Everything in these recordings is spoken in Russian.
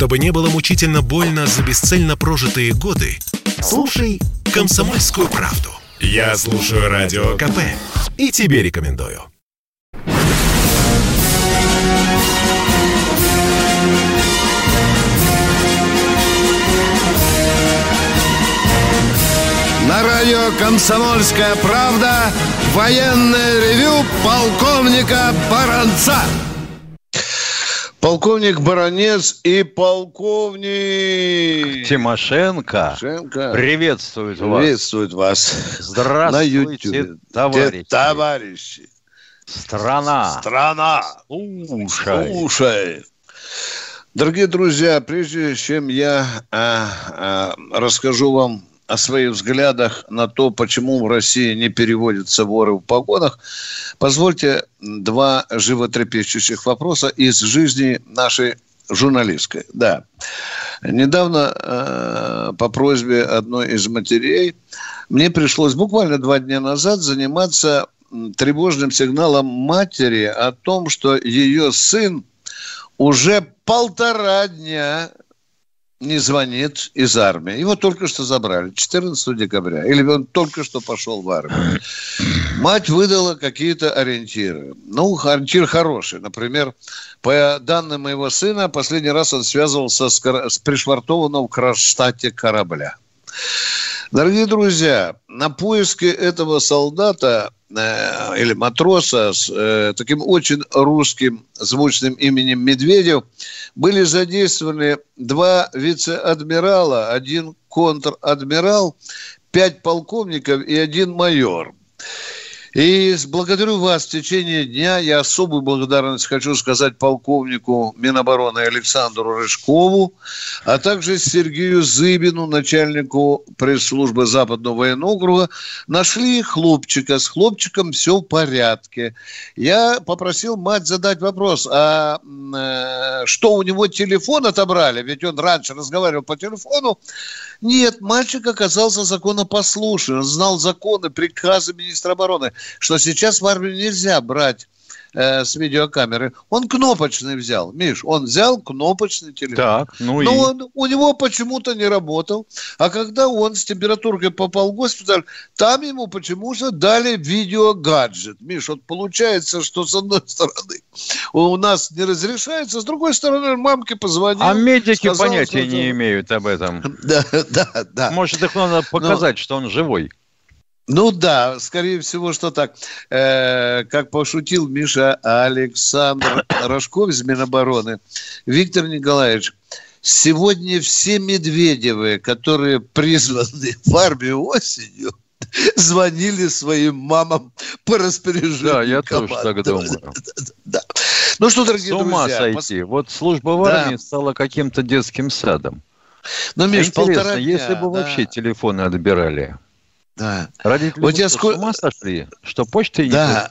Чтобы не было мучительно больно за бесцельно прожитые годы, слушай «Комсомольскую правду». Я слушаю Радио КП и тебе рекомендую. На радио «Комсомольская правда» военное ревю полковника Баранца. Полковник Баранец и полковник Тимошенко, Тимошенко приветствует вас. приветствует вас Здравствуйте, товарищи. товарищи. Страна. Страна. Слушай. Слушай. Дорогие друзья, прежде чем я а, а, расскажу вам о своих взглядах на то, почему в России не переводятся воры в погонах, позвольте два животрепещущих вопроса из жизни нашей журналистской. Да. Недавно э, по просьбе одной из матерей мне пришлось буквально два дня назад заниматься тревожным сигналом матери о том, что ее сын уже полтора дня не звонит из армии. Его только что забрали, 14 декабря. Или он только что пошел в армию. Мать выдала какие-то ориентиры. Ну, ориентир хороший. Например, по данным моего сына, последний раз он связывался с, с пришвартованным в Кронштадте корабля. Дорогие друзья, на поиски этого солдата или матроса с э, таким очень русским звучным именем Медведев были задействованы два вице-адмирала, один контр-адмирал, пять полковников и один майор. И благодарю вас в течение дня. Я особую благодарность хочу сказать полковнику Минобороны Александру Рыжкову, а также Сергею Зыбину, начальнику пресс-службы Западного военного округа. Нашли хлопчика. С хлопчиком все в порядке. Я попросил мать задать вопрос, а э, что у него телефон отобрали? Ведь он раньше разговаривал по телефону. Нет, мальчик оказался законопослушен, он знал законы, приказы министра обороны, что сейчас в армию нельзя брать э, с видеокамеры. Он кнопочный взял. Миш, он взял кнопочный телефон. Так, ну Но и... он, у него почему-то не работал. А когда он с температурой попал в госпиталь, там ему почему-то дали видеогаджет. Миш, вот получается, что с одной стороны у нас не разрешается, с другой стороны мамке позвонил. А медики сказал, понятия что- не имеют об этом. Да, да, да. Может, их надо показать, что он живой. Ну да, скорее всего, что так. Э, как пошутил Миша Александр Рожков из Минобороны, Виктор Николаевич, сегодня все Медведевы, которые призваны в армию осенью, звонили своим мамам по распоряжению Да, я тоже команды. так думаю. Да. Ну что, С дорогие ума друзья, пос- сойти. Вот служба в Да. армии стала каким-то детским садом. ну, Миш, Интересно, полтора дня, если бы да, вообще телефоны отбирали, да. родители Вот я что, сколь- с ума сошли, что почтой не Да.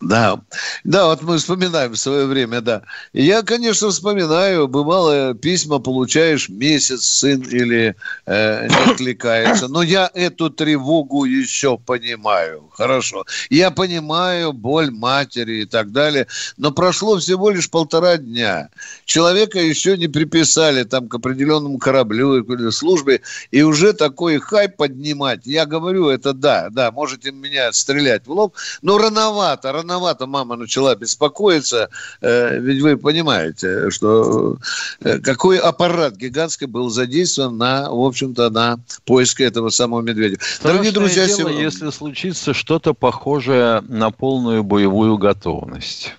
Да, да, вот мы вспоминаем в свое время, да. Я, конечно, вспоминаю, бывало, письма получаешь месяц, сын или э, не откликается. Но я эту тревогу еще понимаю. Хорошо. Я понимаю боль матери и так далее. Но прошло всего лишь полтора дня. Человека еще не приписали там к определенному кораблю или службе. И уже такой хайп поднимать. Я говорю, это да, да, можете меня стрелять в лоб. Но рановато, рановато мама начала беспокоиться. Э, ведь вы понимаете, что э, какой аппарат гигантский был задействован на, в общем-то, на поиске этого самого медведя. Дорогие Страшное друзья, дело, сегодня- если случится что-то похожее на полную боевую готовность.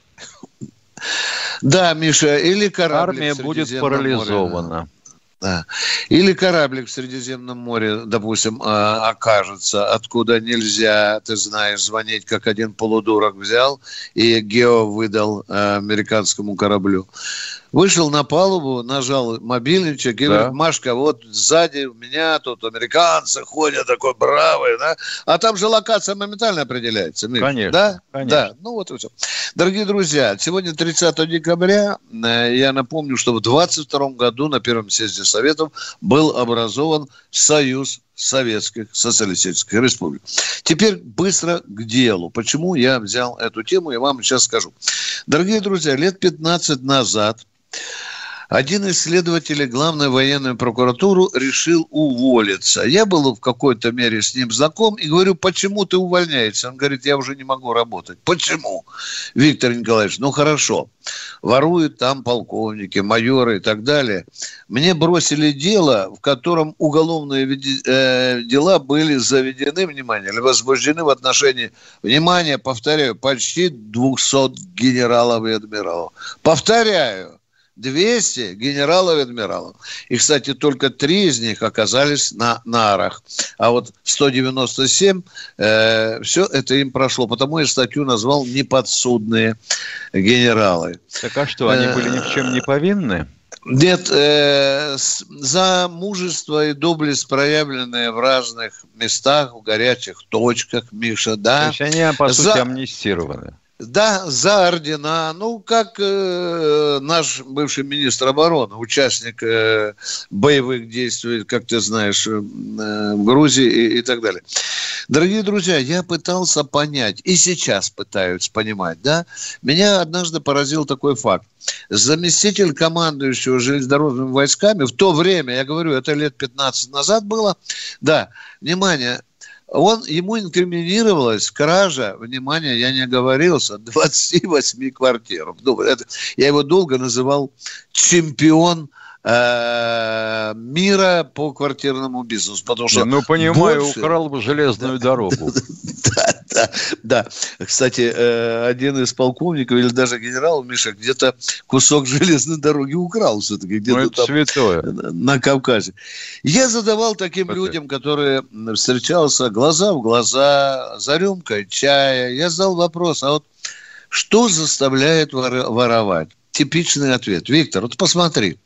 да, Миша, или корабль Армия будет парализована. Да. Или кораблик в Средиземном море, допустим, а, окажется, откуда нельзя, ты знаешь, звонить, как один полудурок взял и гео выдал а, американскому кораблю. Вышел на палубу, нажал мобильничек и Да. говорит, Машка, вот сзади у меня тут американцы ходят, такой бравый, да? А там же локация моментально определяется. Миш. Конечно, Да? конечно. Да. Ну вот и все. Дорогие друзья, сегодня 30 декабря. Э, Я напомню, что в 22 году на Первом съезде Советов был образован Союз Советских Социалистических Республик. Теперь быстро к делу. Почему я взял эту тему, я вам сейчас скажу. Дорогие друзья, лет 15 назад один из следователей главной военной прокуратуры решил уволиться. Я был в какой-то мере с ним знаком и говорю, почему ты увольняешься? Он говорит, я уже не могу работать. Почему? Виктор Николаевич, ну хорошо, воруют там полковники, майоры и так далее. Мне бросили дело, в котором уголовные э, дела были заведены, внимание, или возбуждены в отношении, внимание, повторяю, почти 200 генералов и адмиралов. Повторяю, 200 генералов и адмиралов. И, кстати, только три из них оказались на нарах. А вот 197, э, все это им прошло. Потому я статью назвал «Неподсудные генералы». Так а что, они были ни в чем не повинны? Нет, э, за мужество и доблесть, проявленные в разных местах, в горячих точках, Миша, да. То есть они, по сути, за... амнистированы. Да, за ордена. Ну, как э, наш бывший министр обороны, участник э, боевых действий, как ты знаешь, э, в Грузии и, и так далее. Дорогие друзья, я пытался понять, и сейчас пытаюсь понимать, да. Меня однажды поразил такой факт. Заместитель командующего железнодорожными войсками в то время, я говорю, это лет 15 назад было, да, внимание, он, ему инкриминировалась кража, внимание, я не оговорился, 28 квартир. Ну, это, я его долго называл чемпион Э, мира по квартирному бизнесу. Потому что ну, понимаю, больше... украл бы железную дорогу. Да, да, да. Кстати, э, один из полковников или даже генерал, Миша, где-то кусок железной дороги украл все-таки. Где-то ну, там святое. На Кавказе. Я задавал таким людям, которые встречался глаза в глаза, за рюмкой чая. Я задал вопрос, а вот что заставляет воровать? Типичный ответ. Виктор, вот посмотри.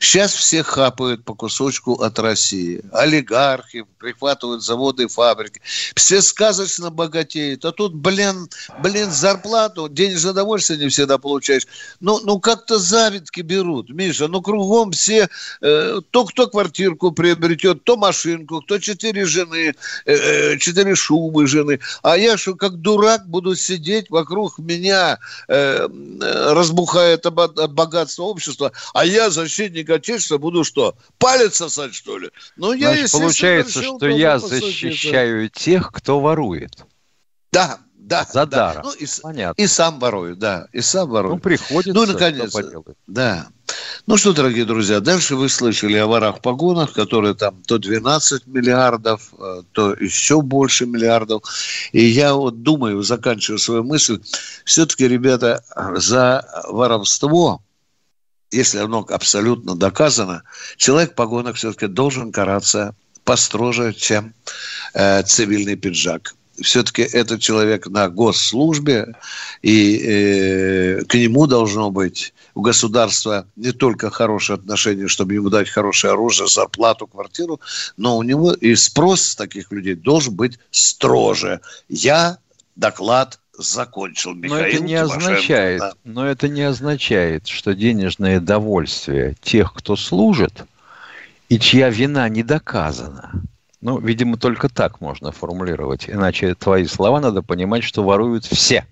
Сейчас все хапают по кусочку от России. Олигархи прихватывают заводы и фабрики. Все сказочно богатеют. А тут, блин, блин, зарплату, денежное удовольствие не всегда получаешь. Ну, ну как-то завидки берут. Миша, ну кругом все, э, то кто квартирку приобретет, то машинку, кто четыре жены, э, э четыре шубы жены. А я что, как дурак, буду сидеть вокруг меня, э, э разбухает от богатства общества, а я за защитник Отечества буду что, палец сосать, что ли? Ну, я, Значит, получается, что я защищаю тех, кто ворует. Да, да. За да. даром. Ну, и, Понятно. И сам ворую, да. И сам ворую. Ну, приходится. Ну, наконец. Да. Ну что, дорогие друзья, дальше вы слышали о ворах-погонах, которые там то 12 миллиардов, э, то еще больше миллиардов. И я вот думаю, заканчиваю свою мысль, все-таки, ребята, за воровство если оно абсолютно доказано, человек в погонах все-таки должен караться построже, чем э, цивильный пиджак. Все-таки этот человек на госслужбе, и э, к нему должно быть у государства не только хорошее отношение, чтобы ему дать хорошее оружие, зарплату, квартиру, но у него и спрос таких людей должен быть строже. Я доклад закончил Михаил но это не означает, да. Но это не означает, что денежное довольствие тех, кто служит, и чья вина не доказана. Ну, видимо, только так можно формулировать. Иначе твои слова надо понимать, что воруют все.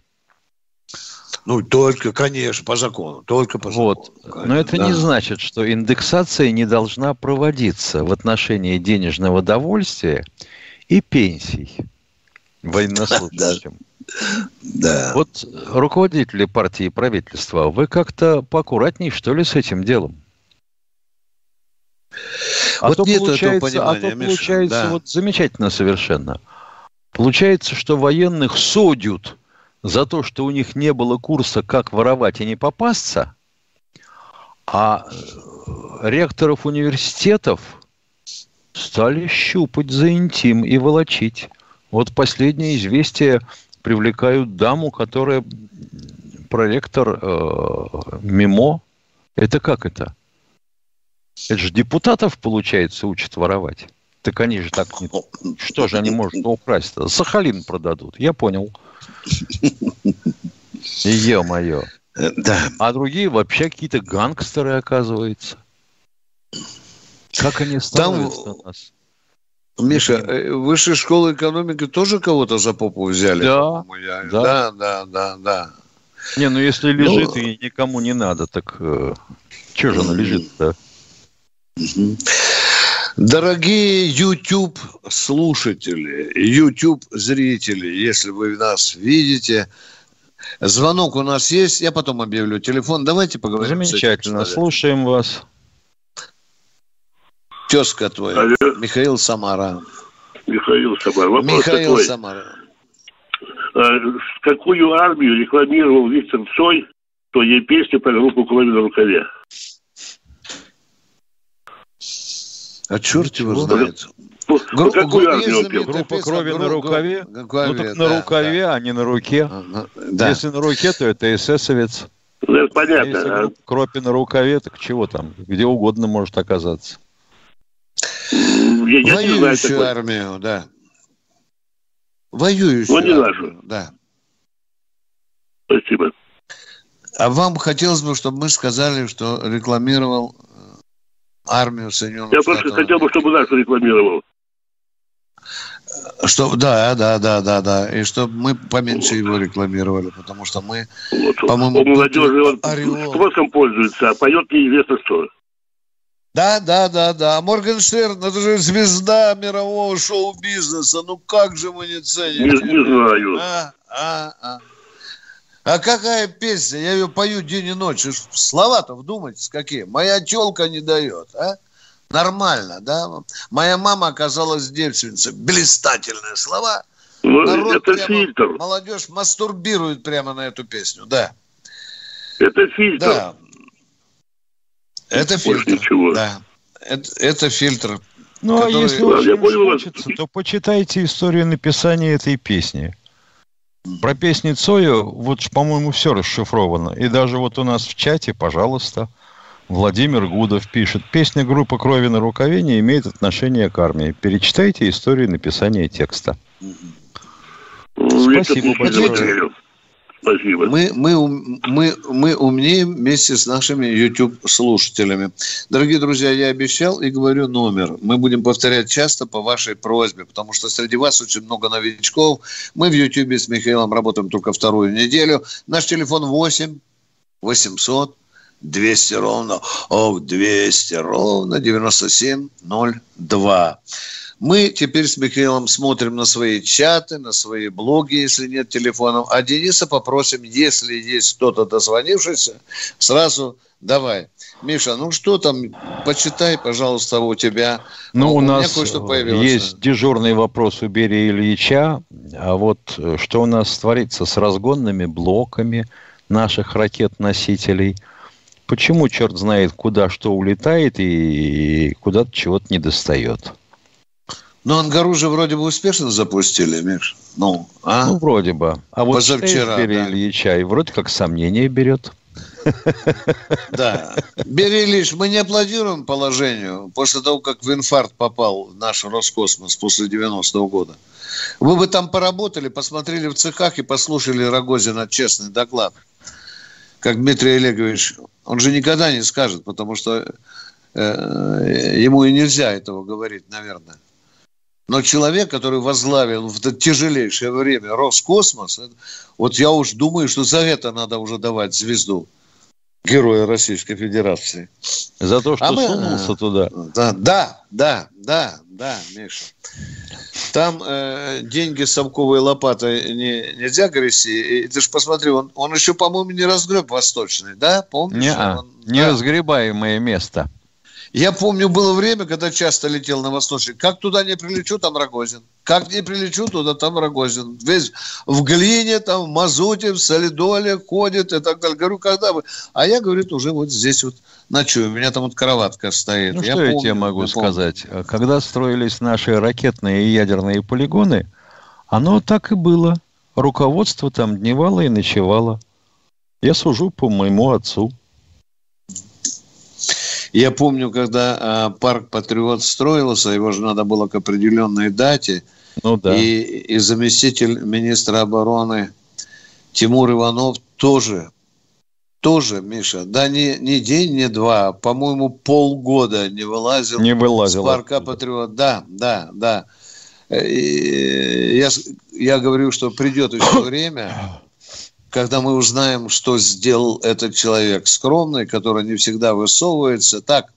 Ну, только, конечно, по закону. Только по вот. закону. Но это да. не значит, что индексация не должна проводиться в отношении денежного довольствия и пенсий военнослужащим. Да. Вот руководители партии и правительства, вы как-то поаккуратней, что ли, с этим делом? А вот то нет получается, а то получается да. вот замечательно совершенно. Получается, что военных судят за то, что у них не было курса, как воровать и не попасться, а э, ректоров университетов стали щупать за интим и волочить. Вот последнее известие привлекают даму, которая проректор э, МИМО. Это как это? Это же депутатов, получается, учат воровать. Так они же так. Что же они могут украсть-то? Сахалин продадут. Я понял. Е-мое. Да. А другие вообще какие-то гангстеры, оказывается. Как они становятся Там... на нас? Миша, э, высшая школа экономики тоже кого-то за попу взяли? Да, да, да, да, да, да. Не, ну если лежит ну, и никому не надо, так... Э, Че же она лежит-то? Дорогие YouTube слушатели, YouTube зрители, если вы нас видите, звонок у нас есть, я потом объявлю телефон. Давайте поговорим. Замечательно, слушаем вас. Тезка твой, Алло. Михаил Самара. Михаил Самара. Вопрос Михаил такой. Самара. А, какую армию рекламировал Виктор Цой в своей песне про группу «Крови на рукаве»? А черт его знает. Гру- какую армию пел? Группа крови на рукаве? Рукаве, ну так на да, рукаве, да. а не на руке. Да. Если на руке, то это эсэсовец. Ну, это понятно. Если а? кропи на рукаве, так чего там? Где угодно может оказаться. Я, я Воюющую знаю, армию, да. Воюющую. Ну, не нашу. Да. Спасибо. А вам хотелось бы, чтобы мы сказали, что рекламировал армию Соединенных Я Штатов. просто хотел бы, чтобы нашу рекламировал. Что, да, да, да, да, да. И чтобы мы поменьше его рекламировали, потому что мы, вот, по-моему, у молодежи он ореол... спросом пользуется, а поет неизвестно что. Да, да, да, да. Моргенштерн, это же звезда мирового шоу-бизнеса. Ну как же мы не ценим? Не, не знаю. А, а, а. А какая песня? Я ее пою день и ночь. Слова-то вдумайтесь какие. Моя челка не дает, а? Нормально, да? Моя мама оказалась девственницей. Блистательные слова. Ну, Народ это прямо, фильтр. Молодежь мастурбирует прямо на эту песню, да. Это фильтр. Да. Это фильтр. Ничего. Да. Это, это фильтр. Ну, а который... а если очень хочется, то почитайте историю написания этой песни. Про песни Цоя, вот, по-моему, все расшифровано. И даже вот у нас в чате, пожалуйста, Владимир Гудов пишет, песня группы «Крови на рукаве» не имеет отношения к армии. Перечитайте историю написания текста. Спасибо большое. Спасибо. Мы, мы, мы, мы умнеем вместе с нашими YouTube-слушателями. Дорогие друзья, я обещал и говорю номер. Мы будем повторять часто по вашей просьбе, потому что среди вас очень много новичков. Мы в YouTube с Михаилом работаем только вторую неделю. Наш телефон 8 800 200 ровно, ох, 200 ровно 9702. Мы теперь с Михаилом смотрим на свои чаты, на свои блоги, если нет телефонов. А Дениса попросим, если есть кто-то дозвонившийся, сразу давай. Миша, ну что там, почитай, пожалуйста, у тебя. Ну, у, у нас есть дежурный вопрос у Берия Ильича. А вот э, что у нас творится с разгонными блоками наших ракет-носителей? Почему черт знает, куда что улетает и куда-то чего-то не достает? Ну, Ангару же вроде бы успешно запустили, Миш. Ну, а? Ну, вроде бы. А вот Позавчера, Бери да. Ильича и вроде как сомнение берет. Да. Бери Ильич, мы не аплодируем положению после того, как в инфаркт попал в наш Роскосмос после 90-го года. Вы бы там поработали, посмотрели в цехах и послушали Рогозина честный доклад. Как Дмитрий Олегович, он же никогда не скажет, потому что э, ему и нельзя этого говорить, наверное. Но человек, который возглавил в это тяжелейшее время Роскосмос, вот я уж думаю, что за это надо уже давать звезду героя Российской Федерации. За то, что а мы, сунулся туда. Да, да, да, да, да, Миша. Там э, деньги совковой лопатой не, нельзя грести. И ты же посмотри, он, он еще, по-моему, не разгреб восточный, да? Помнишь? Не, он, неразгребаемое да. место. Я помню, было время, когда часто летел на Восточный. Как туда не прилечу, там Рогозин. Как не прилечу, туда там Рогозин. Весь в глине, там, в мазуте, в солидоле ходит и так далее. Говорю, когда вы? А я, говорит, уже вот здесь вот ночую. У меня там вот кроватка стоит. Ну, я что помню, я тебе могу я сказать? Помню. Когда строились наши ракетные и ядерные полигоны, оно так и было. Руководство там дневало и ночевало. Я сужу по моему отцу. Я помню, когда а, парк Патриот строился, его же надо было к определенной дате. Ну да. И, и заместитель министра обороны Тимур Иванов тоже, тоже, Миша, да не, не день, не два, а, по-моему, полгода не вылазил, не вылазил с парка Патриот. Да, да, да. И я, я говорю, что придет еще время, когда мы узнаем, что сделал этот человек скромный, который не всегда высовывается. Так,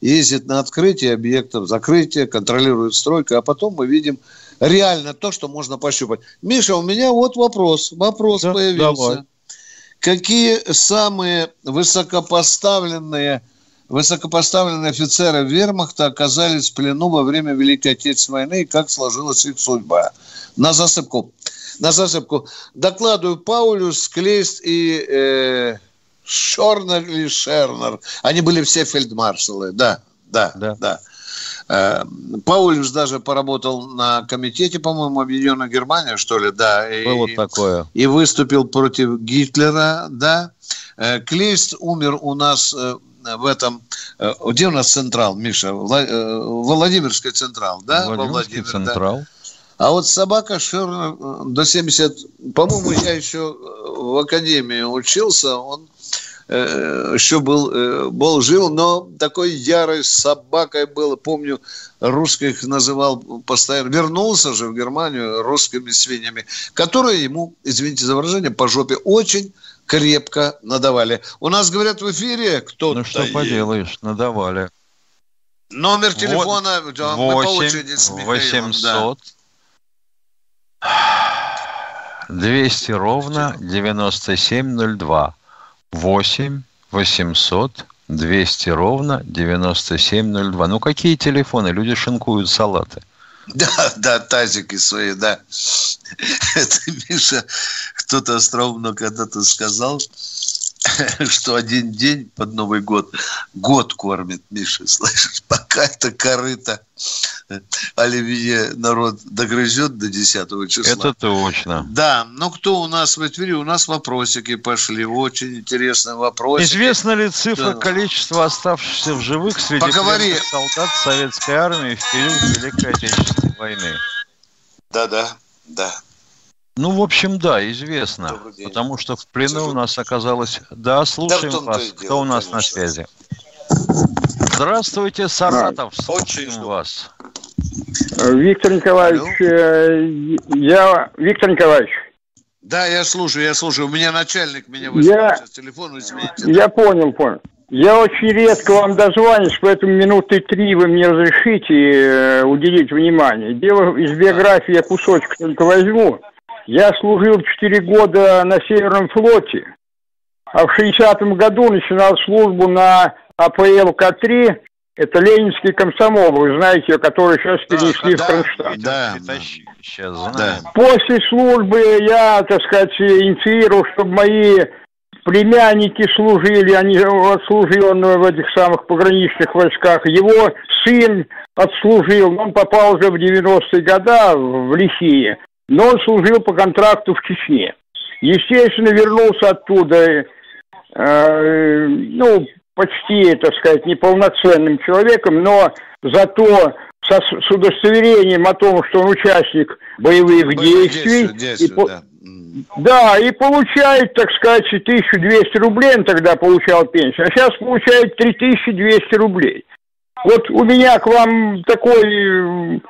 ездит на открытие объектов, закрытие, контролирует стройку, а потом мы видим реально то, что можно пощупать. Миша, у меня вот вопрос. Вопрос да, появился. Давай. Какие самые высокопоставленные высокопоставленные офицеры вермахта оказались в плену во время Великой Отечественной войны и как сложилась их судьба? На засыпку. На засыпку. Докладываю Паулюс, Клейст и э, Шорнер или Шернер. Они были все фельдмаршалы, да, да, да. да. Э, Паулюс даже поработал на комитете, по-моему, Объединенной Германии, что ли, да. Было и, такое. И выступил против Гитлера, да. Э, Клейст умер у нас э, в этом... Где у нас Централ, Миша? Владимирский Централ, да? Владимирский Владимир, Централ. Да. А вот собака Шернер до 70... По-моему, я еще в академии учился, он Э, еще был, э, был жил, но такой ярой собакой был. Помню, русских называл постоянно. Вернулся же в Германию русскими свиньями, которые ему, извините за выражение, по жопе очень крепко надавали. У нас, говорят, в эфире кто-то... Ну, что есть. поделаешь, надавали. Номер телефона вот, да, 8, мы по очереди с Михаилом. 800 да. 200 ровно 9702. 8 800 200 ровно 9702. Ну, какие телефоны? Люди шинкуют салаты. Да, да, тазики свои, да. Это, Миша, кто-то остроумно когда-то сказал, что один день под Новый год год кормит Миша, слышишь, пока это корыто оливье народ догрызет до 10 числа. Это точно. Да, ну кто у нас в эфире? У нас вопросики пошли, очень интересные вопросики. Известна ли цифра да. количества оставшихся в живых среди Поговори. солдат советской армии в период Великой Отечественной войны? Да-да, да. Ну, в общем, да, известно. Потому что в плену у нас оказалось... Да, слушаем да, вас. Кто дело, у нас конечно. на связи? Здравствуйте, Саратов. Да, Слушаем вас. Виктор Николаевич, э, я... Виктор Николаевич. Да, я слушаю, я слушаю. У меня начальник меня вызвал я... сейчас телефон, извините. Я понял, понял. Я очень редко вам дозвонюсь, поэтому минуты три вы мне разрешите э, уделить внимание. Дело из биографии я кусочек только возьму. Я служил 4 года на Северном флоте, а в 60-м году начинал службу на АПЛ К-3. Это Ленинский комсомол, вы знаете, который сейчас перенесли да, в Кронштадт. Да, да, сейчас знаем. После службы я, так сказать, инициировал, чтобы мои племянники служили, они отслужил он в этих самых пограничных войсках. Его сын отслужил, он попал уже в 90-е годы в лихие но он служил по контракту в Чечне. Естественно, вернулся оттуда, э, ну, почти, так сказать, неполноценным человеком, но зато со, с удостоверением о том, что он участник боевых действий. Действия, и, да. да, и получает, так сказать, 1200 рублей, он тогда получал пенсию, а сейчас получает 3200 рублей. Вот у меня к вам такой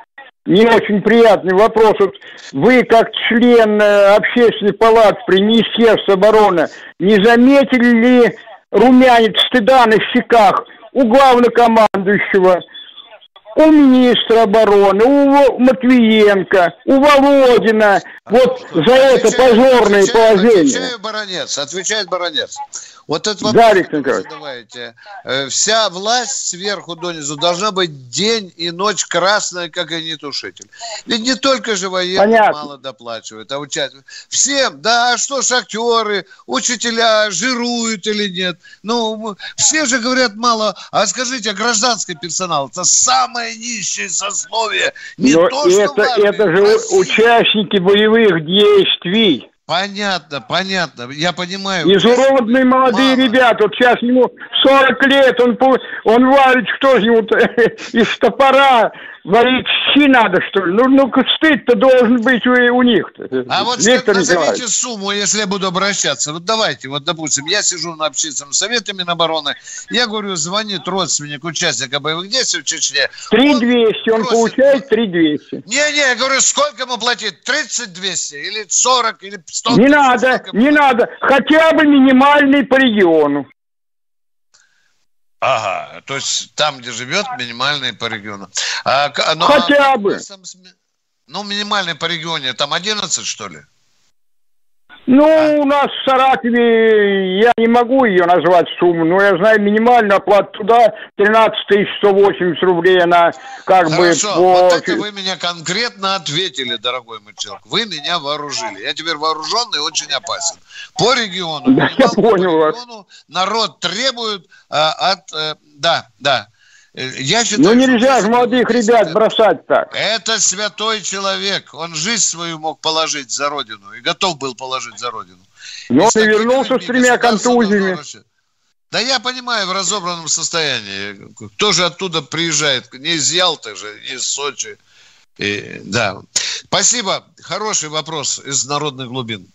не очень приятный вопрос. Вот вы, как член э, общественной палаты при Министерстве обороны, не заметили ли румянец стыда на щеках у главнокомандующего, у министра обороны, у Матвиенко, у Володина, вот за это позорное положение. Отвечаю, баронец, отвечает баронец. Вот этот вопрос, да, Виктор задаваете. Э, вся власть сверху донизу должна быть день и ночь красная, как огнетушитель. Ведь не только же военные Понятно. мало доплачивают, а участвуют. Всем, да, а что шахтеры, учителя жируют или нет? Ну, все же говорят мало. А скажите, а гражданский персонал, это самое низшее сословие. Не Но то, это, что это же участники боевых действий. Понятно, понятно. Я понимаю. Изуродные молодые мало. ребята. Вот сейчас ему 40 лет, он, он варит, что же ему из топора варить щи надо, что ли? Ну, ну стыд-то должен быть у, у них-то. А вот Виктор назовите сумму, если я буду обращаться. Вот давайте, вот, допустим, я сижу на общественном совете Минобороны, я говорю, звонит родственник участника боевых действий в Чечне. 3200, он, он получает 3200. Не-не, я говорю, сколько ему платить? 30 200 или 40 или не надо, не надо. Хотя бы минимальный по региону. Ага, то есть там, где живет, минимальный по региону. А, ну, Хотя а, бы. Ну, минимальный по региону, там 11, что ли? Ну, у нас в Саратове, я не могу ее назвать сумму, но я знаю минимальную оплату туда 13 180 рублей, она как Хорошо, бы по... вот это вы меня конкретно ответили, дорогой мой человек. Вы меня вооружили. Я теперь вооруженный и очень опасен. По региону, да, я понял по региону вас. народ требует а, от... А, да, да, я считаю, ну нельзя же молодых ребят бросать так. Это святой человек. Он жизнь свою мог положить за родину и готов был положить за родину. Но он и вернулся с тремя контузиями. Да я понимаю, в разобранном состоянии. Кто же оттуда приезжает? Не из Ялты же, не из Сочи. И, да. Спасибо. Хороший вопрос из народных глубин.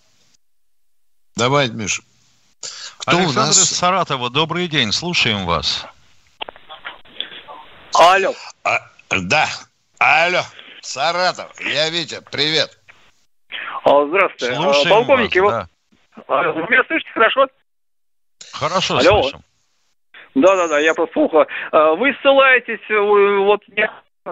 Давай, Миша. Кто Александр у нас? из Саратова, добрый день, слушаем вас. Алло. А, да. Алло. Саратов. Я Витя. Привет. А, здравствуйте. Слушаем Полковники, вас, да. А, вы меня слышите хорошо? Хорошо Алло. слышим. Да-да-да, я просто. А, вы ссылаетесь, вот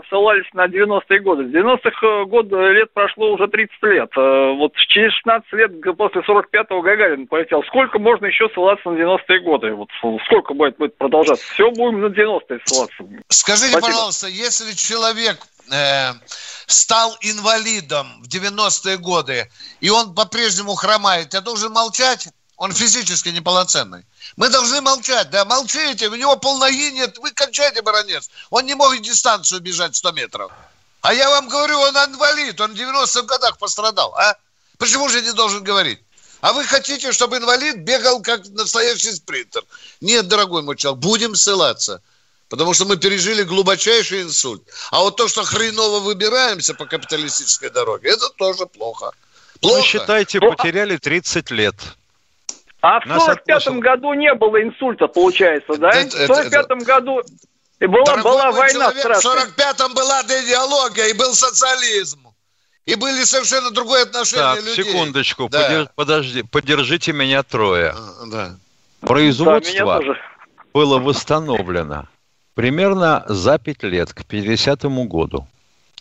ссылались на 90-е годы. С 90-х э, год, э, лет прошло уже 30 лет. Э, вот через 16 лет после 45-го Гагарин полетел. Сколько можно еще ссылаться на 90-е годы? Вот сколько будет, будет продолжаться? Все будем на 90-е ссылаться. Скажите, Спасибо. пожалуйста, если человек э, стал инвалидом в 90-е годы, и он по-прежнему хромает, я должен молчать? Он физически неполноценный. Мы должны молчать, да, молчите, у него полноги нет, вы кончайте, баронец. Он не может дистанцию бежать 100 метров. А я вам говорю, он инвалид, он в 90-х годах пострадал, а? Почему же не должен говорить? А вы хотите, чтобы инвалид бегал как настоящий спринтер? Нет, дорогой мой человек, будем ссылаться. Потому что мы пережили глубочайший инсульт. А вот то, что хреново выбираемся по капиталистической дороге, это тоже плохо. Плохо. Вы считайте, потеряли 30 лет. А в 45-м году не было инсульта, получается, да? Это, в 45-м году была, была война человек, В 45-м была идеология и был социализм. И были совершенно другое отношение так, людей. секундочку, да. подерж, подожди, подержите меня трое. А, да. Производство да, было восстановлено примерно за 5 лет, к 50-му году.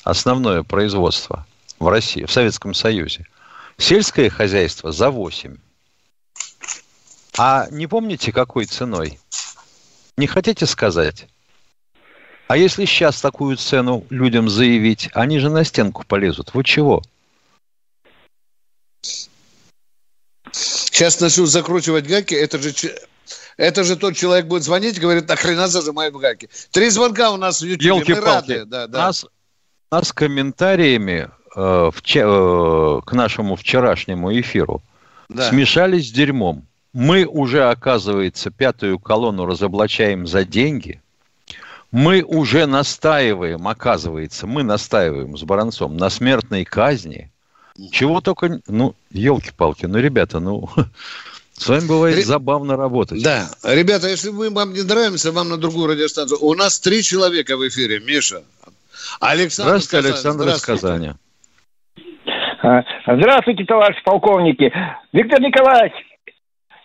Основное производство в России, в Советском Союзе. Сельское хозяйство за 8. А не помните, какой ценой? Не хотите сказать? А если сейчас такую цену людям заявить, они же на стенку полезут. Вы чего? Сейчас начнут закручивать гаки. Это же, это же тот человек будет звонить, говорит, нахрена зажимают гаки. Три звонка у нас в YouTube. Мы рады. Да, да. Нас, нас комментариями э, в, э, к нашему вчерашнему эфиру да. смешались с дерьмом мы уже, оказывается, пятую колонну разоблачаем за деньги. Мы уже настаиваем, оказывается, мы настаиваем с Баранцом на смертной казни. Чего только... Ну, елки-палки, ну, ребята, ну... С вами бывает Ре... забавно работать. Да. Ребята, если мы вам не нравимся, вам на другую радиостанцию. У нас три человека в эфире. Миша. Александр Здравствуйте, Александр из Казани. Здравствуйте, товарищ полковники. Виктор Николаевич,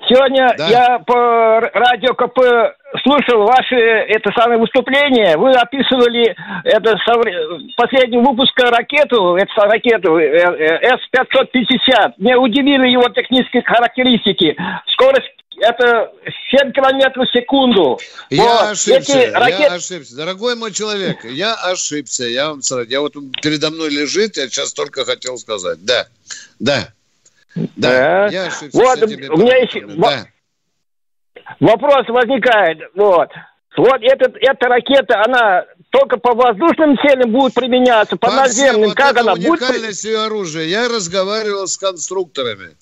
Сегодня да. я по радио КП слушал ваши это самое выступление. Вы описывали это последний выпуск ракету, эту ракету э, э, С-550. Мне удивили его технические характеристики. Скорость это 7 километров в секунду. Я вот. ошибся, Эти ракет... я ошибся. Дорогой мой человек, я ошибся. Я вам сразу, я вот передо мной лежит, я сейчас только хотел сказать. Да, да. Да, я вот, у меня есть да. вопрос возникает. Вот. Вот этот, эта ракета, она только по воздушным целям будет применяться, по, по наземным, вот как она будет? уникальность ее оружия. Я разговаривал с конструкторами.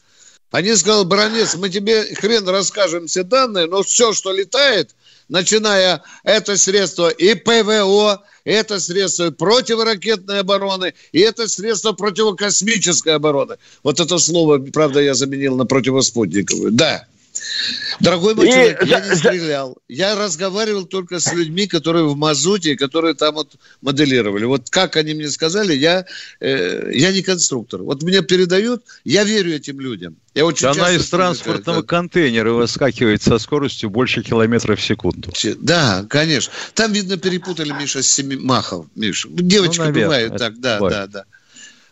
Они сказали, Бронец, мы тебе хрен расскажем все данные, но все, что летает, начиная это средство и ПВО, это средство противоракетной обороны, и это средство противокосмической обороны. Вот это слово, правда, я заменил на противоспутниковую. Да. Дорогой мой и человек, за, я не стрелял. Я разговаривал только с людьми, которые в Мазуте, которые там вот моделировали. Вот как они мне сказали, я, э, я не конструктор. Вот мне передают, я верю этим людям. Я очень Она из транспортного как... контейнера выскакивает со скоростью больше километров в секунду. Да, конечно. Там, видно, перепутали Миша с Семимахов. Миша. Девочка ну, наверное, бывает так, да, бывает. да, да.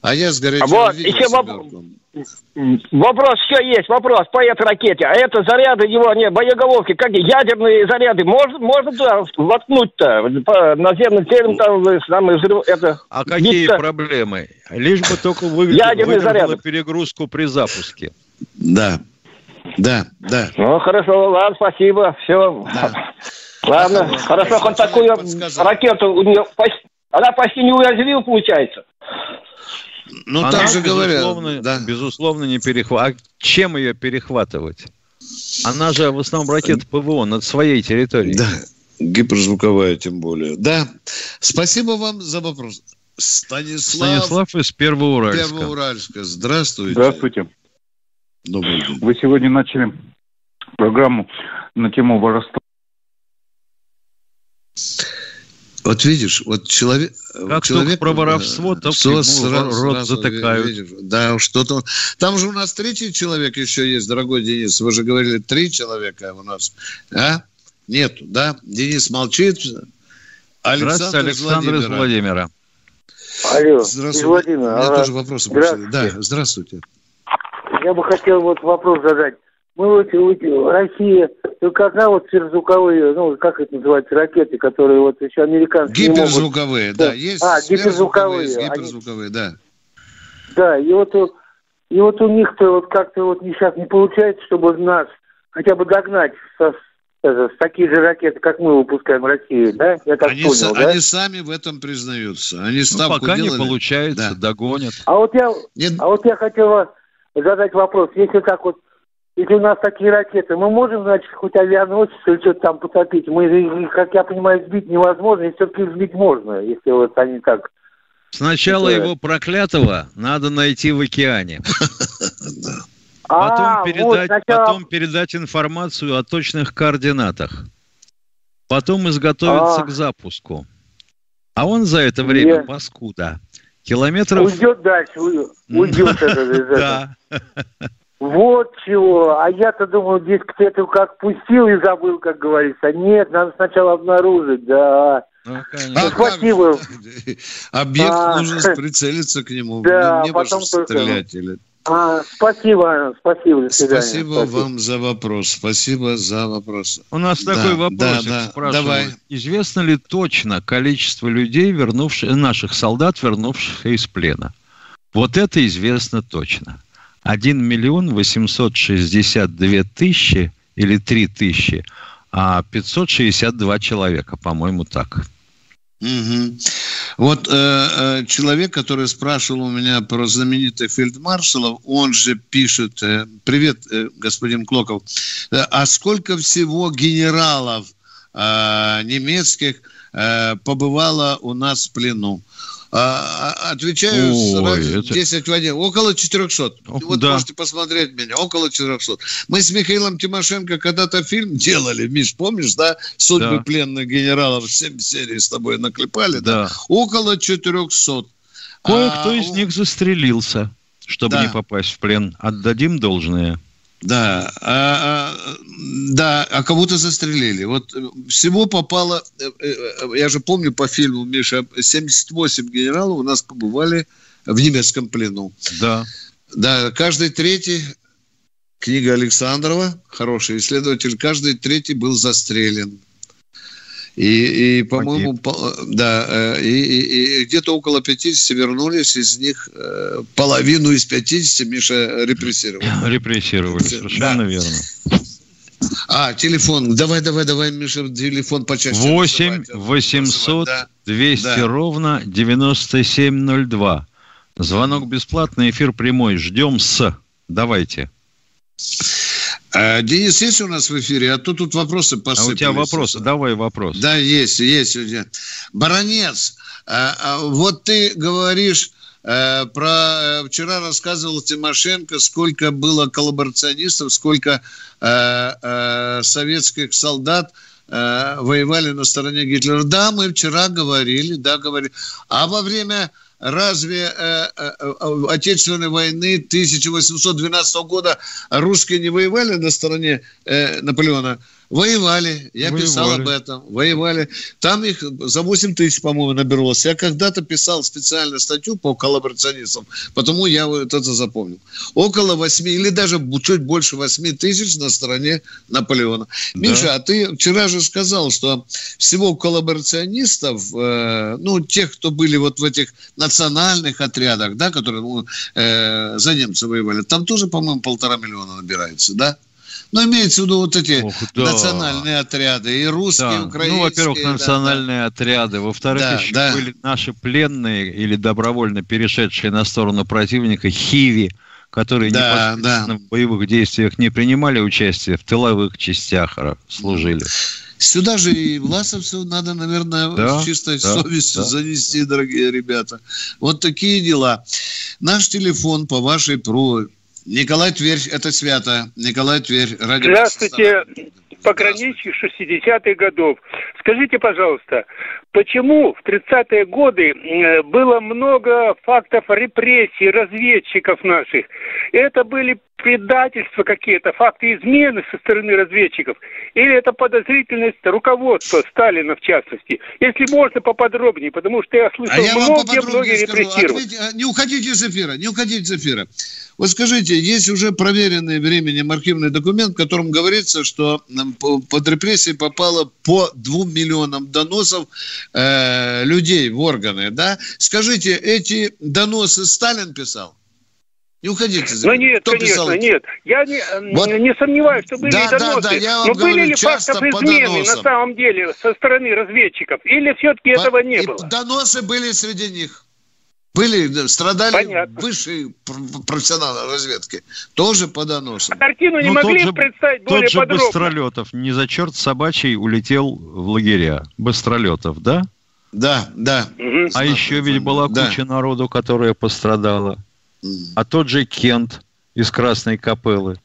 А я с горячего вот, еще воп... Вопрос еще есть, вопрос по этой ракете. А это заряды его, не, боеголовки, как ядерные заряды, можно, можно туда воткнуть-то? По наземным целям там, там взрыв, это... А какие биться? проблемы? Лишь бы только выдержала перегрузку при запуске. Да, да, да. Ну, хорошо, ладно, спасибо, все. Да. Ладно, а, хорошо, хоть такую ракету, у нее, она почти не уязвила, получается. Ну, Она, так же говорят. Да. Безусловно, не перехватывает. А чем ее перехватывать? Она же в основном ракета ПВО над своей территорией. Да, гиперзвуковая тем более. Да. Спасибо вам за вопрос. Станислав, Станислав из Первоуральска. Первоуральска. Здравствуйте. Здравствуйте. Добрый день. Вы сегодня начали программу на тему воровства вот видишь, вот человек... Как человек, только про воровство, то все сразу, рот сразу затыкают. Видишь, да, что-то... Там же у нас третий человек еще есть, дорогой Денис. Вы же говорили, три человека у нас. А? Нету, да? Денис молчит. Александр Здравствуйте, Александр из Владимира. Алло, здравствуйте. Владимир. У меня а, тоже вопросы здравствуйте. Да, здравствуйте. Я бы хотел вот вопрос задать. Мы вот, вот Россия только одна вот сверхзвуковые, ну, как это называется, ракеты, которые вот еще американские Гиперзвуковые, могут... да, есть а, гиперзвуковые, гиперзвуковые, они... да. Да, и вот, и вот у них-то вот как-то вот сейчас не получается, чтобы нас хотя бы догнать со, с такие же ракеты, как мы выпускаем в России, да? Я так они, понял, с, да? они сами в этом признаются. Они ну, пока делали. не получается, да. догонят. А вот я, Нет. а вот я хотел задать вопрос. Если так вот если у нас такие ракеты, мы можем, значит, хоть авианосец или что-то там потопить? Мы, как я понимаю, сбить невозможно, и все-таки сбить можно, если вот они так... Сначала это... его проклятого надо найти в океане. Потом, а, передать, потом передать информацию о точных координатах. Потом изготовиться а. к запуску. А он за это время, паскуда, километров... Уйдет дальше, уйдет. Да. Вот чего. А я-то думал, дескать, это как пустил и забыл, как говорится. Нет, надо сначала обнаружить, да. Ну, конечно. Ну, спасибо. Объект а, нужно прицелиться к нему. Да, не потом стрелять или... А, спасибо, спасибо. Спасибо, спасибо вам за вопрос. Спасибо за вопрос. У нас да, такой вопрос да, да, Давай. Известно ли точно количество людей, вернувших, наших солдат, вернувших из плена? Вот это известно точно. 1 миллион 862 тысячи или 3 тысячи, а 562 человека, по-моему, так. Угу. Вот э, э, человек, который спрашивал у меня про знаменитых фельдмаршалов, он же пишет, э, привет, э, господин Клоков, э, а сколько всего генералов э, немецких э, побывало у нас в плену? А, а, отвечаю Ой, это... 10 в 1. Около 400. вот да. можете посмотреть меня. Около 400. Мы с Михаилом Тимошенко когда-то фильм делали. Миш, помнишь, да? Судьбы да. пленных генералов. 7 серий с тобой наклепали. Да. да? Около 400. Кое-кто а, из них застрелился, чтобы да. не попасть в плен. Отдадим должное. Да, а, а, да, а кого-то застрелили. Вот э, всего попало, э, э, я же помню по фильму, Миша, 78 генералов у нас побывали в немецком плену. Да. Да, каждый третий, книга Александрова, хороший исследователь, каждый третий был застрелен. И, и по-моему, по, да, э, и, и, и где-то около 50 вернулись, из них э, половину из 50 Миша репрессировали. Репрессировали, совершенно да. верно. А, телефон. Давай, давай, давай, Миша, телефон почаще. 8 800 200 да. ровно 9702. Звонок бесплатный, эфир прямой. Ждем с. Давайте. А, Денис, есть у нас в эфире? А то тут вопросы посыпались. А у тебя вопросы? Давай вопрос. Да, есть, есть. Баронец, а, а, вот ты говоришь, Э, про вчера рассказывал Тимошенко, сколько было коллаборационистов, сколько советских солдат воевали на стороне Гитлера. Да, мы вчера говорили, да, говорили. А во время разве э, э, Отечественной войны 1812 года русские не воевали на стороне э, Наполеона? Воевали, я воевали. писал об этом, воевали. Там их за 8 тысяч, по-моему, набиралось. Я когда-то писал специальную статью по коллаборационистам, потому я вот это запомнил. Около 8 или даже чуть больше 8 тысяч на стороне Наполеона. Да. Миша, а ты вчера же сказал, что всего коллаборационистов, э, ну, тех, кто были вот в этих национальных отрядах, да, которые ну, э, за немцев воевали, там тоже, по-моему, полтора миллиона набирается, да? Ну, имеется в виду вот эти Ох, да. национальные отряды, и русские, да. украинские. Ну, во-первых, национальные да, отряды. Во-вторых, да, еще да. были наши пленные или добровольно перешедшие на сторону противника хиви, которые да, непосредственно да. в боевых действиях не принимали участие, в тыловых частях служили. Сюда же и власовцев надо, наверное, да, с чистой да, совестью да, занести, да. дорогие ребята. Вот такие дела. Наш телефон по вашей просьбе Николай Тверь, это свято. Николай Тверь, радио. Здравствуйте, пограничье 60-х годов. Скажите, пожалуйста, почему в 30-е годы э, было много фактов репрессий разведчиков наших? Это были предательства какие-то, факты измены со стороны разведчиков? Или это подозрительность руководства Сталина, в частности? Если можно, поподробнее, потому что я слышал, а многие-многие репрессировали. Э, не уходите из эфира, не уходите из эфира. Вот скажите, есть уже проверенный временем архивный документ, в котором говорится, что под репрессии попало по двум миллионам доносов э, людей в органы, да? Скажите, эти доносы Сталин писал? Не уходите. Ну нет, Кто конечно, писал? нет. Я не, вот. не сомневаюсь, что были да, доносы. Да, да, я вам Но говорю, были ли фактов измены на самом деле со стороны разведчиков? Или все-таки по, этого не было? Доносы были среди них. Были, страдали Понятно. высшие профессионалы разведки. Тоже по доносам. А картину не ну, могли же, представить более тот же подробно? Быстролетов не за черт собачий улетел в лагеря. Быстролетов, да? Да, да. Угу. А еще ведь была да. куча народу, которая пострадала. А тот же Кент из Красной Капеллы.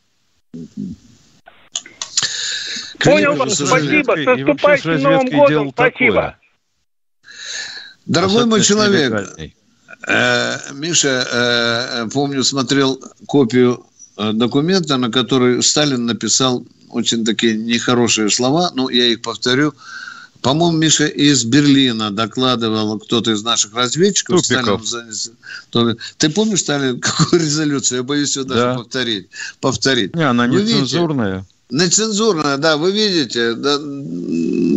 Понял вас, спасибо. С наступающим Новым годом. Спасибо. Дорогой мой человек, Миша, э, помню, смотрел копию э, документа, на который Сталин написал очень такие нехорошие слова, ну, я их повторю. По-моему, Миша из Берлина докладывал кто-то из наших разведчиков. Сталин занес... Ты помнишь, Сталин, какую резолюцию? Я боюсь ее даже да. повторить. повторить. Не, она не цензурная. Нецензурная, да, вы видите, да,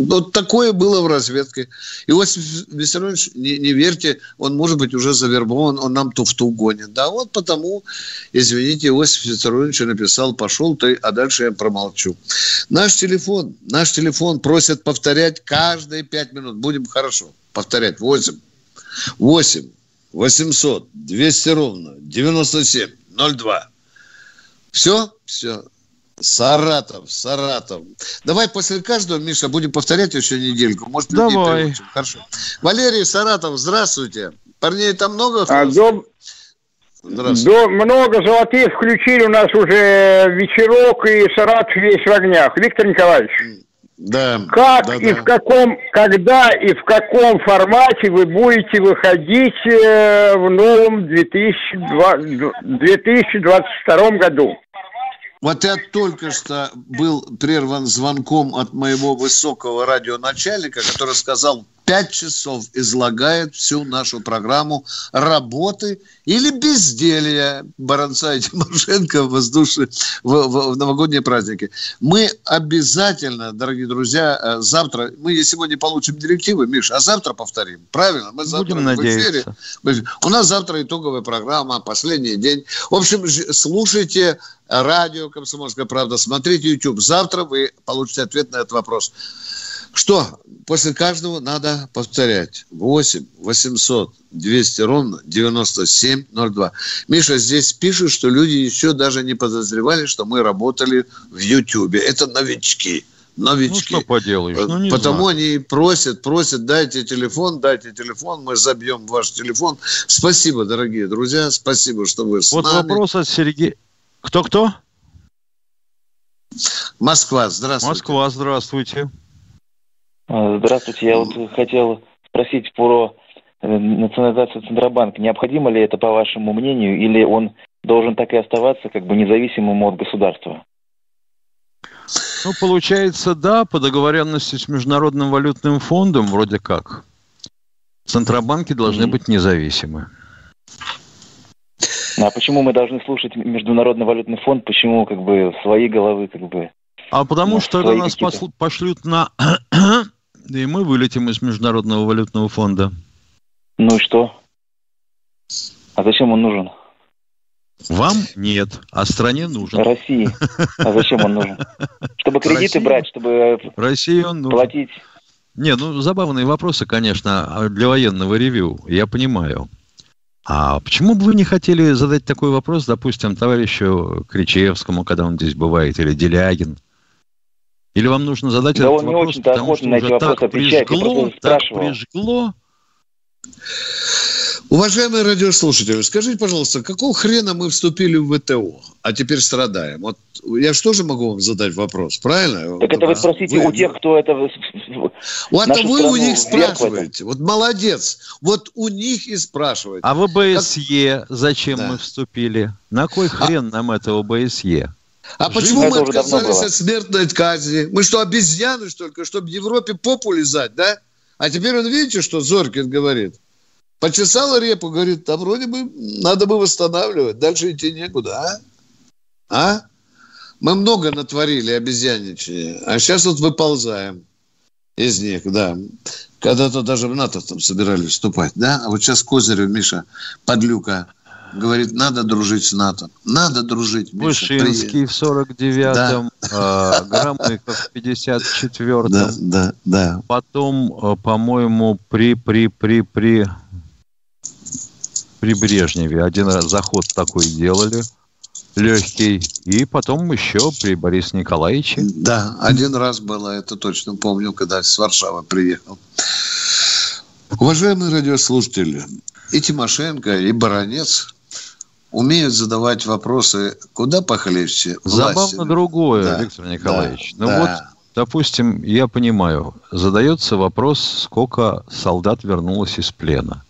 вот такое было в разведке. Иосиф Виссарионович, не, не верьте, он может быть уже завербован, он нам туфту гонит. Да, вот потому, извините, Иосиф Виссарионович написал, пошел ты, а дальше я промолчу. Наш телефон, наш телефон просят повторять каждые пять минут. Будем хорошо повторять. 8, 8, 800, 200 ровно, 97, 02. Все? Все. Саратов, Саратов. Давай после каждого, Миша, будем повторять еще недельку. Может, Давай. Хорошо. Валерий Саратов, здравствуйте. Парней там много? А, дом... До, много золотых включили у нас уже вечерок, и Саратов весь в огнях. Виктор Николаевич. Да. Как да, и да. в каком, когда и в каком формате вы будете выходить э, в новом 2002, 2022 году? Вот я только что был прерван звонком от моего высокого радионачальника, который сказал, пять часов излагает всю нашу программу работы или безделья Баранца и Тимошенко в, воздушные, в, в, в новогодние праздники. Мы обязательно, дорогие друзья, э, завтра, мы сегодня получим директивы, Миш, а завтра повторим. Правильно? Мы завтра Будем в эфире. У нас завтра итоговая программа, последний день. В общем, слушайте радио «Комсомольская правда», смотрите YouTube. Завтра вы получите ответ на этот вопрос. Что? После каждого надо повторять. 8 800 200 ровно 9702. Миша, здесь пишут, что люди еще даже не подозревали, что мы работали в Ютьюбе. Это новички. новички. Ну, что поделаешь, ну, не Потому знаю. они просят, просят, дайте телефон, дайте телефон, мы забьем ваш телефон. Спасибо, дорогие друзья, спасибо, что вы с вот нами. Вот вопрос от Сергея. Кто-кто? Москва, здравствуйте. Москва, здравствуйте. А, здравствуйте, я вот хотел спросить про э, национализацию Центробанка. Необходимо ли это, по вашему мнению, или он должен так и оставаться как бы независимым от государства? Ну, получается, да, по договоренности с Международным валютным фондом вроде как. Центробанки должны mm-hmm. быть независимы. А почему мы должны слушать Международный валютный фонд? Почему как бы свои головы как бы... А потому ну, что тогда нас пошлют на... и мы вылетим из Международного валютного фонда. Ну и что? А зачем он нужен? Вам нет, а стране нужен. России. А зачем он нужен? Чтобы кредиты России? брать, чтобы России он нужен. платить. Не, ну забавные вопросы, конечно, для военного ревю, я понимаю. А почему бы вы не хотели задать такой вопрос, допустим, товарищу Кричевскому, когда он здесь бывает, или Делягин? Или вам нужно задать да этот он вопрос, не потому что уже так прижгло, так прижгло, Уважаемые радиослушатели, скажите, пожалуйста, какого хрена мы вступили в ВТО, а теперь страдаем? Вот я что же могу вам задать вопрос, правильно? Так это вы спросите вы... у тех, кто это... Вот это вы у них спрашиваете. Вот молодец. Вот у них и спрашиваете. А в ОБСЕ как... зачем да. мы вступили? На кой а хрен а... нам это ОБСЕ? А Живо почему мы отказались от смертной казни? Мы что, обезьяны, что ли, чтобы в Европе попу лизать, да? А теперь он, видите, что Зоркин говорит? Почесала репу, говорит, там вроде бы надо бы восстанавливать, дальше идти некуда, а? А? Мы много натворили обезьянничания, а сейчас вот выползаем из них, да. Когда-то даже в НАТО там собирались вступать, да? А вот сейчас Козырев, Миша, подлюка, говорит, надо дружить с НАТО. Надо дружить, Миша. Вышинский в 49-м, да. э, Громыков в 54-м. Да, да, да. Потом, э, по-моему, при, при, при, при при Брежневе один раз заход такой делали, легкий, и потом еще при Борисе Николаевиче. Да, один раз было, это точно помню, когда с Варшавы приехал. Уважаемые радиослушатели, и Тимошенко, и Баранец умеют задавать вопросы куда похлеще. Забавно другое, да, Виктор Николаевич. Да, ну да. вот, допустим, я понимаю, задается вопрос, сколько солдат вернулось из плена.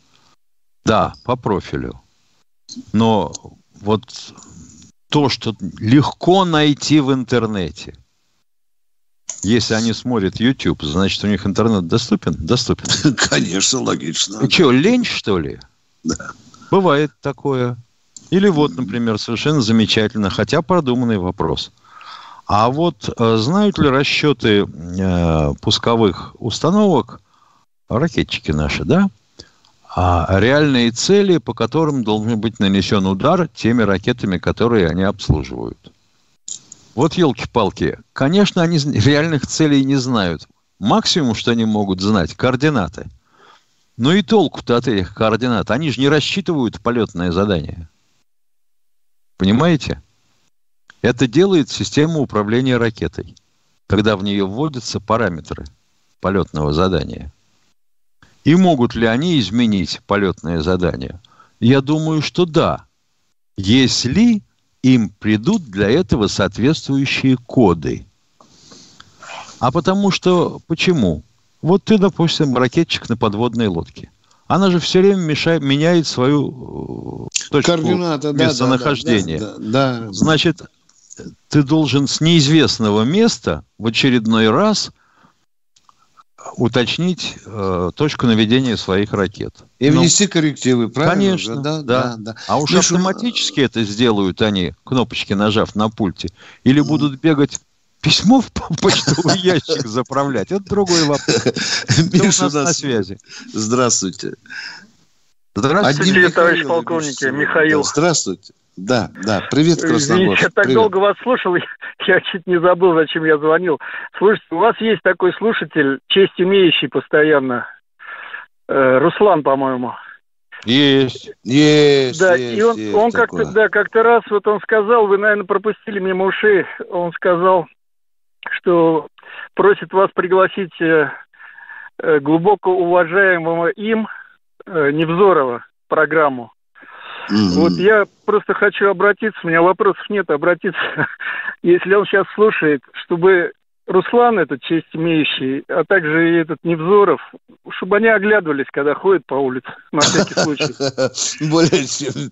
Да, по профилю. Но вот то, что легко найти в интернете. Если они смотрят YouTube, значит, у них интернет доступен? Доступен. Конечно, логично. И что, лень, что ли? Да. Бывает такое. Или вот, например, совершенно замечательно, хотя продуманный вопрос. А вот э, знают ли расчеты э, пусковых установок, ракетчики наши, да, а реальные цели, по которым должен быть нанесен удар теми ракетами, которые они обслуживают. Вот елки-палки. Конечно, они реальных целей не знают. Максимум, что они могут знать, координаты. Но и толку-то от этих координат. Они же не рассчитывают полетное задание. Понимаете? Это делает система управления ракетой, когда в нее вводятся параметры полетного задания – и могут ли они изменить полетное задание? Я думаю, что да. Если им придут для этого соответствующие коды. А потому что, почему? Вот ты, допустим, ракетчик на подводной лодке. Она же все время мешает, меняет свою э, точку Координаты, местонахождения. Да, да, да. Значит, ты должен с неизвестного места в очередной раз уточнить э, точку наведения своих ракет. И ну, внести коррективы, правильно? Конечно, да, да. да, да. А уж Миша... автоматически это сделают они, кнопочки нажав на пульте, или будут бегать письмо в почтовый ящик заправлять. Это другой вопрос. Миша у нас на связи. Здравствуйте. Здравствуйте, товарищ полковник, Михаил. Здравствуйте. Да, да. Привет, Красногорск. я так Привет. долго вас слушал, я чуть не забыл, зачем я звонил. Слушайте, у вас есть такой слушатель, честь имеющий постоянно, э, Руслан, по-моему. Есть, есть. Да, есть, и он, есть он как-то, да, как-то раз вот он сказал, вы, наверное, пропустили мимо ушей, он сказал, что просит вас пригласить э, э, глубоко уважаемого им э, Невзорова программу. Mm-hmm. Вот я просто хочу обратиться, у меня вопросов нет, обратиться, если он сейчас слушает, чтобы Руслан этот честь имеющий, а также и этот Невзоров, чтобы они оглядывались, когда ходят по улице, на всякий случай. Более чем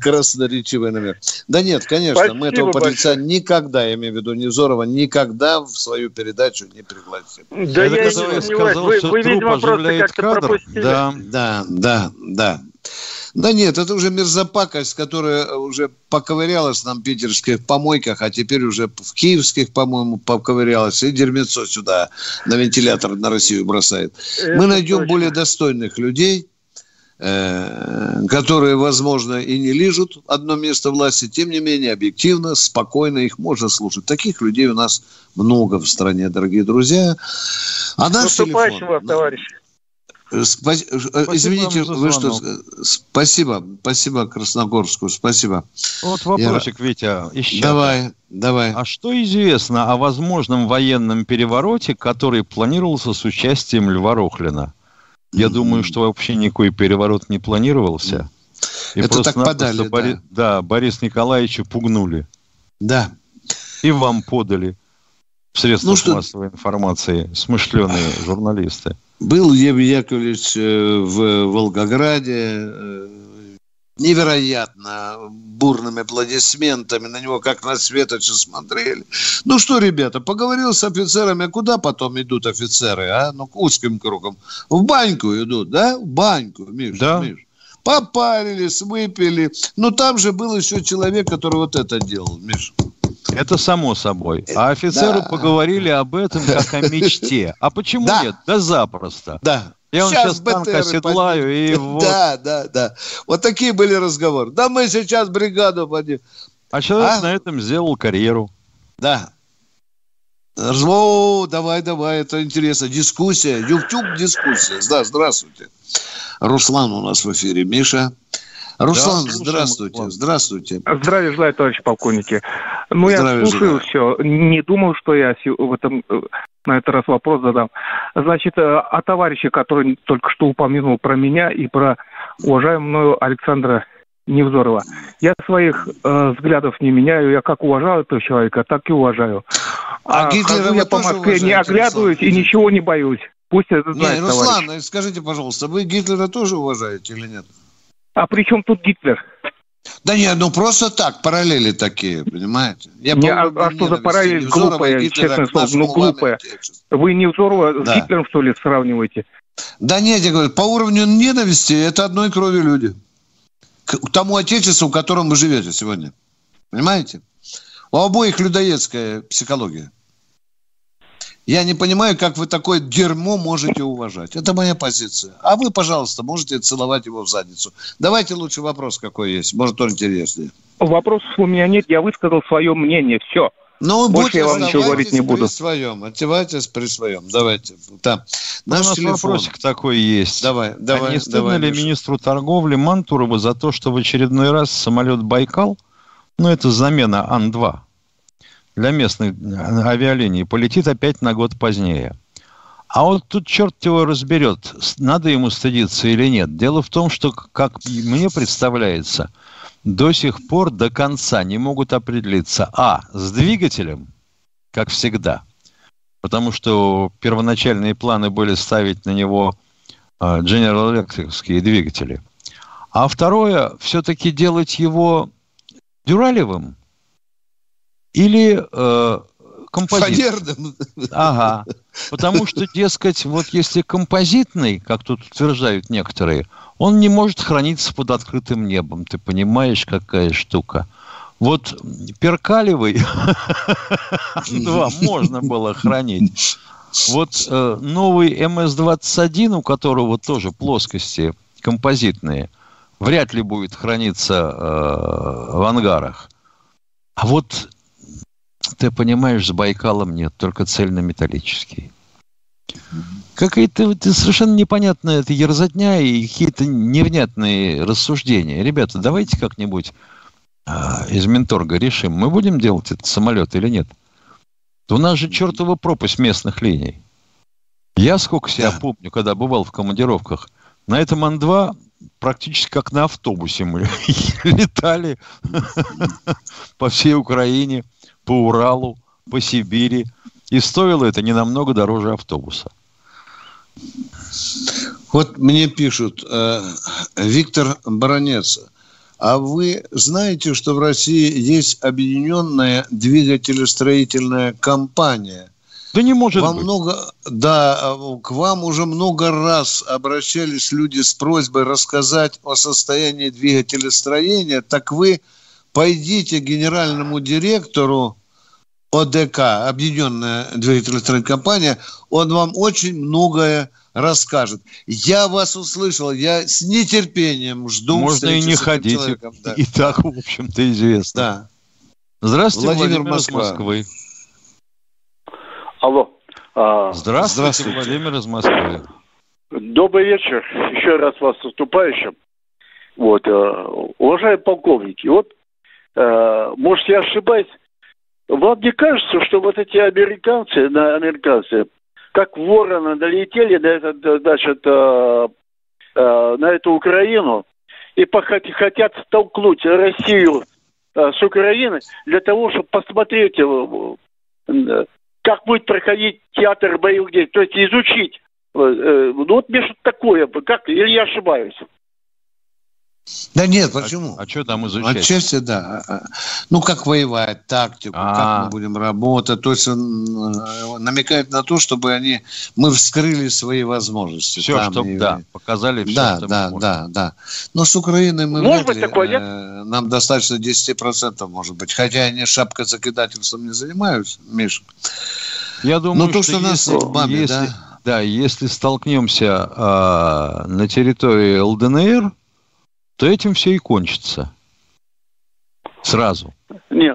красноречивый номер. Да нет, конечно, Спасибо мы этого подлеца никогда, я имею в виду Невзорова, никогда в свою передачу не пригласим. Да я, я не сомневаюсь, вы, вы видимо, просто как-то пропустили. Да, да, да, да. Да нет, это уже мерзопакость, которая уже поковырялась нам в питерских помойках, а теперь уже в киевских, по-моему, поковырялась, и дерьмецо сюда на вентилятор на Россию бросает. Это Мы найдем точно. более достойных людей, э, которые, возможно, и не лежат одно место власти, тем не менее, объективно, спокойно их можно слушать. Таких людей у нас много в стране, дорогие друзья. А наш телефон... Вам, товарищ. Спас... Э, спасибо Извините, вы что... Спасибо, спасибо Красногорску, спасибо. Вот вопросик, Я... Витя, еще. Давай, давай. А что известно о возможном военном перевороте, который планировался с участием Льва Рохлина? Я mm-hmm. думаю, что вообще никакой переворот не планировался. И Это так подали, Бори... да. да, Борис Николаевича пугнули. Да. И вам подали в средствах ну, массовой информации смышленые журналисты. Был Евгений Яковлевич э, в Волгограде, э, невероятно бурными аплодисментами на него, как на светоча смотрели. Ну что, ребята, поговорил с офицерами, куда потом идут офицеры, а? Ну, к узким кругом. В баньку идут, да? В баньку, Миш, да. Миш. Попарились, выпили. Но там же был еще человек, который вот это делал, Миш. Это само собой. А офицеры да. поговорили об этом как о мечте. А почему да. нет? Да запросто. Да. Я вам сейчас, сейчас танк оседлаю и вот... Да, да, да. Вот такие были разговоры. Да мы сейчас бригаду поднимем. А человек а? на этом сделал карьеру. Да. О, давай, давай, это интересно. Дискуссия, YouTube дискуссия. Да, здравствуйте. Руслан у нас в эфире. Миша. Руслан, да, здравствуйте, слушаем. здравствуйте. Здравия желаю, товарищ полковники. Ну, Здравия я слушаю желаю. все. Не думал, что я в этом э, на этот раз вопрос задам. Значит, э, о товарище, который только что упомянул про меня и про уважаемого Александра Невзорова. Я своих э, взглядов не меняю. Я как уважаю этого человека, так и уважаю. А, а Гитлера я по Москве не оглядываюсь Руслан. и ничего не боюсь. Пусть это знает не, Руслан, товарищ. скажите, пожалуйста, вы Гитлера тоже уважаете или нет? А при чем тут Гитлер? Да нет, ну просто так, параллели такие, понимаете? Я не, а, а что за параллель глупая, честное слово, ну глупая. Вы Невзорова да. с Гитлером, что ли, сравниваете? Да нет, я говорю, по уровню ненависти это одной крови люди. К тому отечеству, в котором вы живете сегодня. Понимаете? У обоих людоедская психология. Я не понимаю, как вы такое дерьмо можете уважать. Это моя позиция. А вы, пожалуйста, можете целовать его в задницу. Давайте лучше вопрос какой есть. Может, он интереснее. Вопросов у меня нет. Я высказал свое мнение. Все. Ну, Больше я вам ничего говорить не буду. при своем. Оставайтесь при своем. Давайте. Там. Наш У нас телефон. вопросик такой есть. Давай, давай. А не стыдно давай, ли Миша. министру торговли Мантурову за то, что в очередной раз самолет «Байкал», ну, это замена Ан-2, для местных авиалиний полетит опять на год позднее. А вот тут черт его разберет, надо ему стыдиться или нет. Дело в том, что, как мне представляется, до сих пор до конца не могут определиться, а, с двигателем, как всегда, потому что первоначальные планы были ставить на него а, General Electric двигатели. А второе, все-таки делать его дюралевым – или э, композитным. Ага. Потому что, дескать, вот если композитный, как тут утверждают некоторые, он не может храниться под открытым небом. Ты понимаешь, какая штука? Вот перкалевый два можно было хранить. Вот э, новый МС-21, у которого тоже плоскости композитные, вряд ли будет храниться э, в ангарах. А вот ты понимаешь, с Байкалом нет, только цельнометаллический. Какая-то это совершенно непонятная это ерзотня и какие-то невнятные рассуждения. Ребята, давайте как-нибудь а, из Менторга решим, мы будем делать этот самолет или нет. У нас же чертова пропасть местных линий. Я сколько себя да. помню, когда бывал в командировках, на этом Ан-2 практически как на автобусе мы летали по всей Украине, по Уралу, по Сибири. И стоило это не намного дороже автобуса. Вот мне пишут, э, Виктор Баранец, а вы знаете, что в России есть объединенная двигателестроительная компания? Да не может вам быть. Много, да, к вам уже много раз обращались люди с просьбой рассказать о состоянии двигателестроения. Так вы пойдите генеральному директору ОДК, Объединенная двигателестроительная компания, он вам очень многое расскажет. Я вас услышал, я с нетерпением жду Можно и не ходить. Да. И так, в общем-то, известно. Да. Здравствуйте, Владимир, Владимир Москва. Москвы. Алло. А... Здравствуйте, Здравствуйте, Владимир из Москвы. Добрый вечер. Еще раз вас с наступающим. Вот, э, уважаемые полковники, вот, может, я ошибаюсь, вам не кажется, что вот эти американцы, на американцы, как вороны налетели на этот, значит, э, э, на эту Украину и хотят столкнуть Россию э, с Украиной для того, чтобы посмотреть, э, как будет проходить театр боевых действий, то есть изучить. Э, э, ну вот мне что-то такое, как, или я ошибаюсь? Да нет, почему? А, а что там изучать? Отчасти, да. А, а, ну, как воевать, тактику, А-а-а. как мы будем работать. То есть он э, намекает на то, чтобы они, мы вскрыли свои возможности. Все, там, чтобы, и... да, показали все, Да, что да, мы да, да. Но с Украиной мы может быть ли, такое, нет? Э, нам достаточно 10% может быть. Хотя они шапка закидательством не занимаются, Миша. Я думаю, Но то, что, что нас если, бабе, если, да? да, если столкнемся э, на территории ЛДНР, то этим все и кончится. Сразу. Не,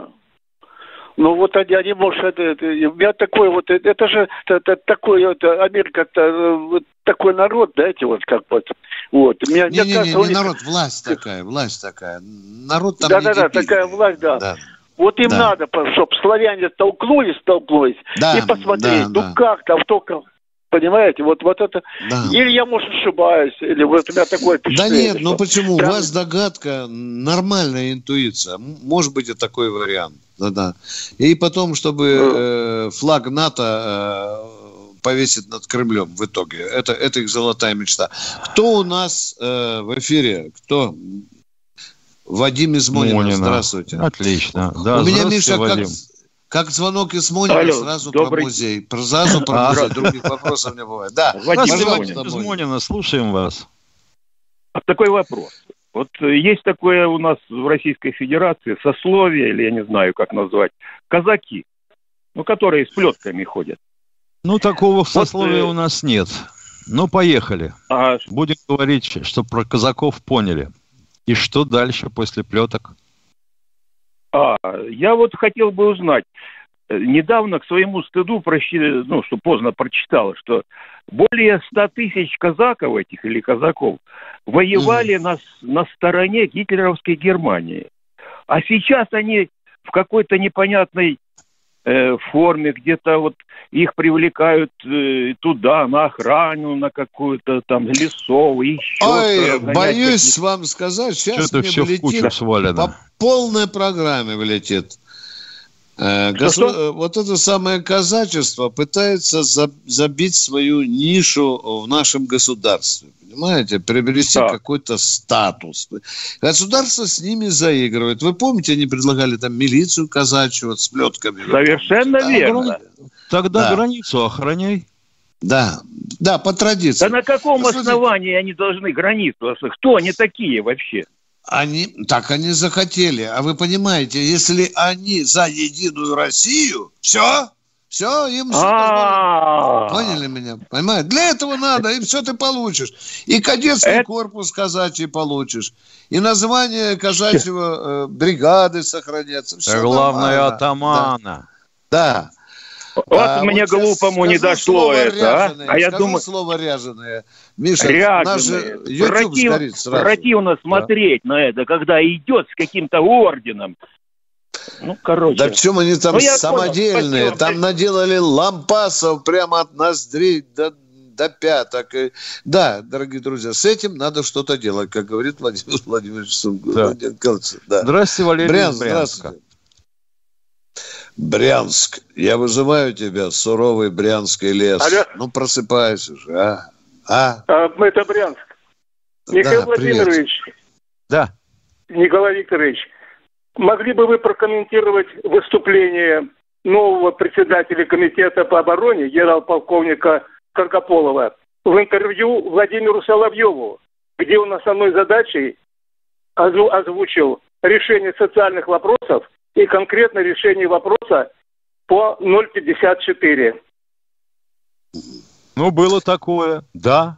ну вот они, они может, это, это, у меня такой вот, это, это же это, такой, это, Америка, это, вот, такой народ, знаете, вот как вот, вот. Меня, не, не, кажется, не, не, не народ, власть такая, власть такая, народ там Да, да, да, такая власть, да. да. Вот им да. надо, чтобы славяне столкнулись, столкнулись, да, и посмотреть, да, ну да. как там, только Понимаете, вот, вот это... Да. Или я, может, ошибаюсь, или вот у меня такое впечатление. Да нет, ну почему? Прям... У вас догадка, нормальная интуиция. Может быть и такой вариант. Да-да. И потом, чтобы ну. э, флаг НАТО э, повесить над Кремлем в итоге. Это, это их золотая мечта. Кто у нас э, в эфире? Кто? Вадим из Монина. Здравствуйте. Отлично. Да, у меня, Миша, Вадим. как как звонок из Монина, Алло, сразу добрый... про музей. Сразу про музей, других вопросов не бывает. Да, Вадим из Монина, слушаем вас. Такой вопрос. Вот есть такое у нас в Российской Федерации сословие, или я не знаю, как назвать, казаки, ну, которые с плетками ходят. Ну, такого вот, сословия э... у нас нет. Ну, поехали. А... Будем говорить, что про казаков поняли. И что дальше после плеток? А, я вот хотел бы узнать, э, недавно к своему стыду, прощи, ну, что поздно прочитал, что более 100 тысяч казаков этих или казаков воевали mm. на, на стороне гитлеровской Германии. А сейчас они в какой-то непонятной э, форме, где-то вот их привлекают э, туда, на охрану, на какую-то там лесов, еще. Ой, боюсь вам сказать, сейчас Что-то мне все влетит по полной программе влетит. Э, госу... Э, вот это самое казачество пытается забить свою нишу в нашем государстве понимаете, приобрести да. какой-то статус. Государство с ними заигрывает. Вы помните, они предлагали там милицию казачью вот, с плетками? Совершенно да, верно. Тогда да. границу охраняй. Да, да, по традиции. Да на каком Послушайте, основании они должны границу? Кто они такие вообще? Они, так они захотели. А вы понимаете, если они за единую Россию, все, все, им все а. Поняли меня? Понимаете? Для этого надо, и все ты получишь. И кадетский корпус казачий получишь. И название казачьего э, бригады сохранятся. Все главное атамана. Да. Вот а, мне вот глупому не дошло это, а? А я думаю... слово ряженое. Миша, ряженое. Против... Противно смотреть да. на это, когда идет с каким-то орденом Ну, короче. Да в чем они там ну, самодельные? Понял, там наделали лампасов прямо от ноздрей до, до пяток. Да, дорогие друзья, с этим надо что-то делать, как говорит Владимир Владимирович Да. Да. Здравствуйте, Валерий Брянск, Здравствуйте. Брянск. Я вызываю тебя, суровый брянский лес. Алло. Ну, просыпайся же, а? А? а это Брянск. Михаил да, Владимирович. Привет. Да. Николай Викторович, могли бы вы прокомментировать выступление нового председателя комитета по обороне, генерал-полковника Каргополова, в интервью Владимиру Соловьеву, где он основной задачей озвучил решение социальных вопросов и конкретно решение вопроса по 0,54. Ну, было такое, да.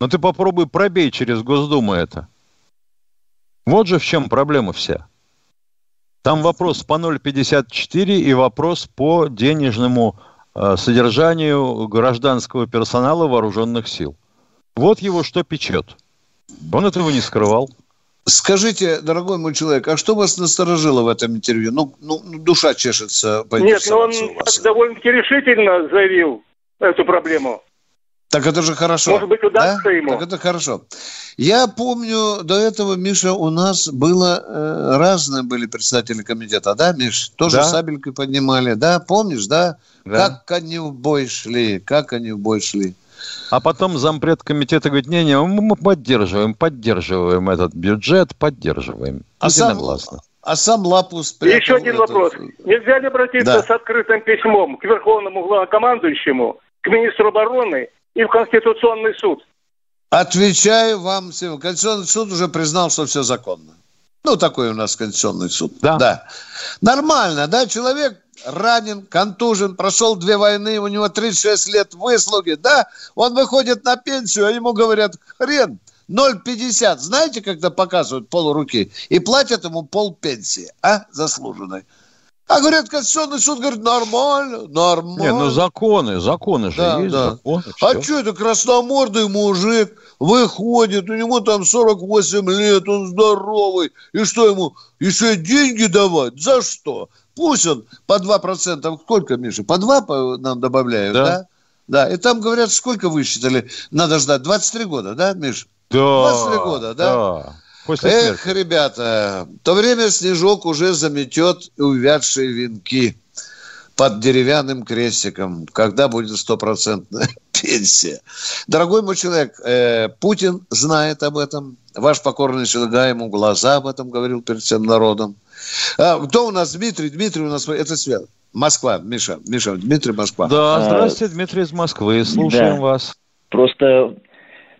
Но ты попробуй пробей через Госдуму это. Вот же в чем проблема вся. Там вопрос по 0,54 и вопрос по денежному э, содержанию гражданского персонала вооруженных сил. Вот его что печет. Он этого не скрывал. Скажите, дорогой мой человек, а что вас насторожило в этом интервью? Ну, ну душа чешется. Нет, но он довольно-таки решительно заявил эту проблему. Так это же хорошо. Может быть, удастся да? ему. Так это хорошо. Я помню, до этого, Миша, у нас было э, разные были представители комитета, да, Миш? Тоже да. сабелькой поднимали, да? Помнишь, да? да? Как они в бой шли, как они в бой шли. А потом зампред комитета говорит, не-не, мы поддерживаем, поддерживаем этот бюджет, поддерживаем. А сам, а сам Лапус... Спрятал Еще один этот... вопрос. Нельзя ли обратиться да. с открытым письмом к Верховному главнокомандующему, к министру обороны и в Конституционный суд? Отвечаю вам всем. Конституционный суд уже признал, что все законно. Ну, такой у нас Конституционный суд. Да. да. Нормально, да? Человек ранен, контужен, прошел две войны, у него 36 лет выслуги, да? Он выходит на пенсию, а ему говорят, хрен, 0,50. Знаете, когда показывают полуруки? И платят ему пол пенсии, а, заслуженной. А говорят, Конституционный суд говорит, нормально, нормально. Нет, ну законы, законы же да, есть. Да. Законы, а что это красномордый мужик выходит, у него там 48 лет, он здоровый. И что ему, еще деньги давать? За что? Пусть он по 2%, сколько, Миша, по 2 нам добавляют, да? Да, да. и там говорят, сколько высчитали, надо ждать, 23 года, да, Миш? Да. 23 года, да? Да. После Эх, смерти. ребята, в то время снежок уже заметет увядшие венки под деревянным крестиком, когда будет стопроцентная пенсия. Дорогой мой человек, э, Путин знает об этом. Ваш покорный слуга ему глаза об этом говорил перед всем народом. А, кто у нас Дмитрий? Дмитрий у нас, это свет. Москва, Миша, Миша, Дмитрий, Москва. Да, здравствуйте, Дмитрий из Москвы, слушаем да. вас. Просто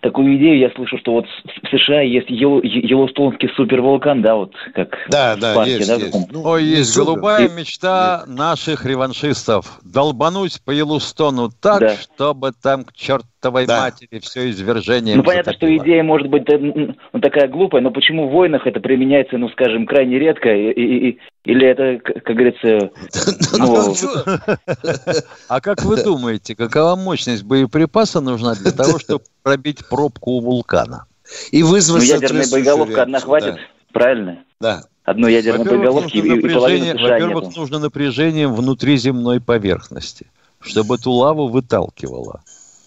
такую идею я слышу, что вот в США есть Йеллоустонский супервулкан, да, вот как да, в да, парке, есть, да? Есть. Ну, Ой, есть супер. голубая мечта Нет. наших реваншистов. Долбануть по Йеллоустону так, да. чтобы там к чертовой да. матери все извержение Ну, понятно, затопило. что идея может быть ну, такая глупая, но почему в войнах это применяется, ну, скажем, крайне редко, и, и, и, или это, как говорится... Ну... А как вы думаете, какова мощность боеприпаса нужна для того, чтобы пробить пробку у вулкана? И вызвать... Ну, ядерная боеголовка одна хватит, правильно? Да. Одной ядерной боеголовки и, и половины Во-первых, нужно напряжение внутри земной поверхности, чтобы эту лаву выталкивало.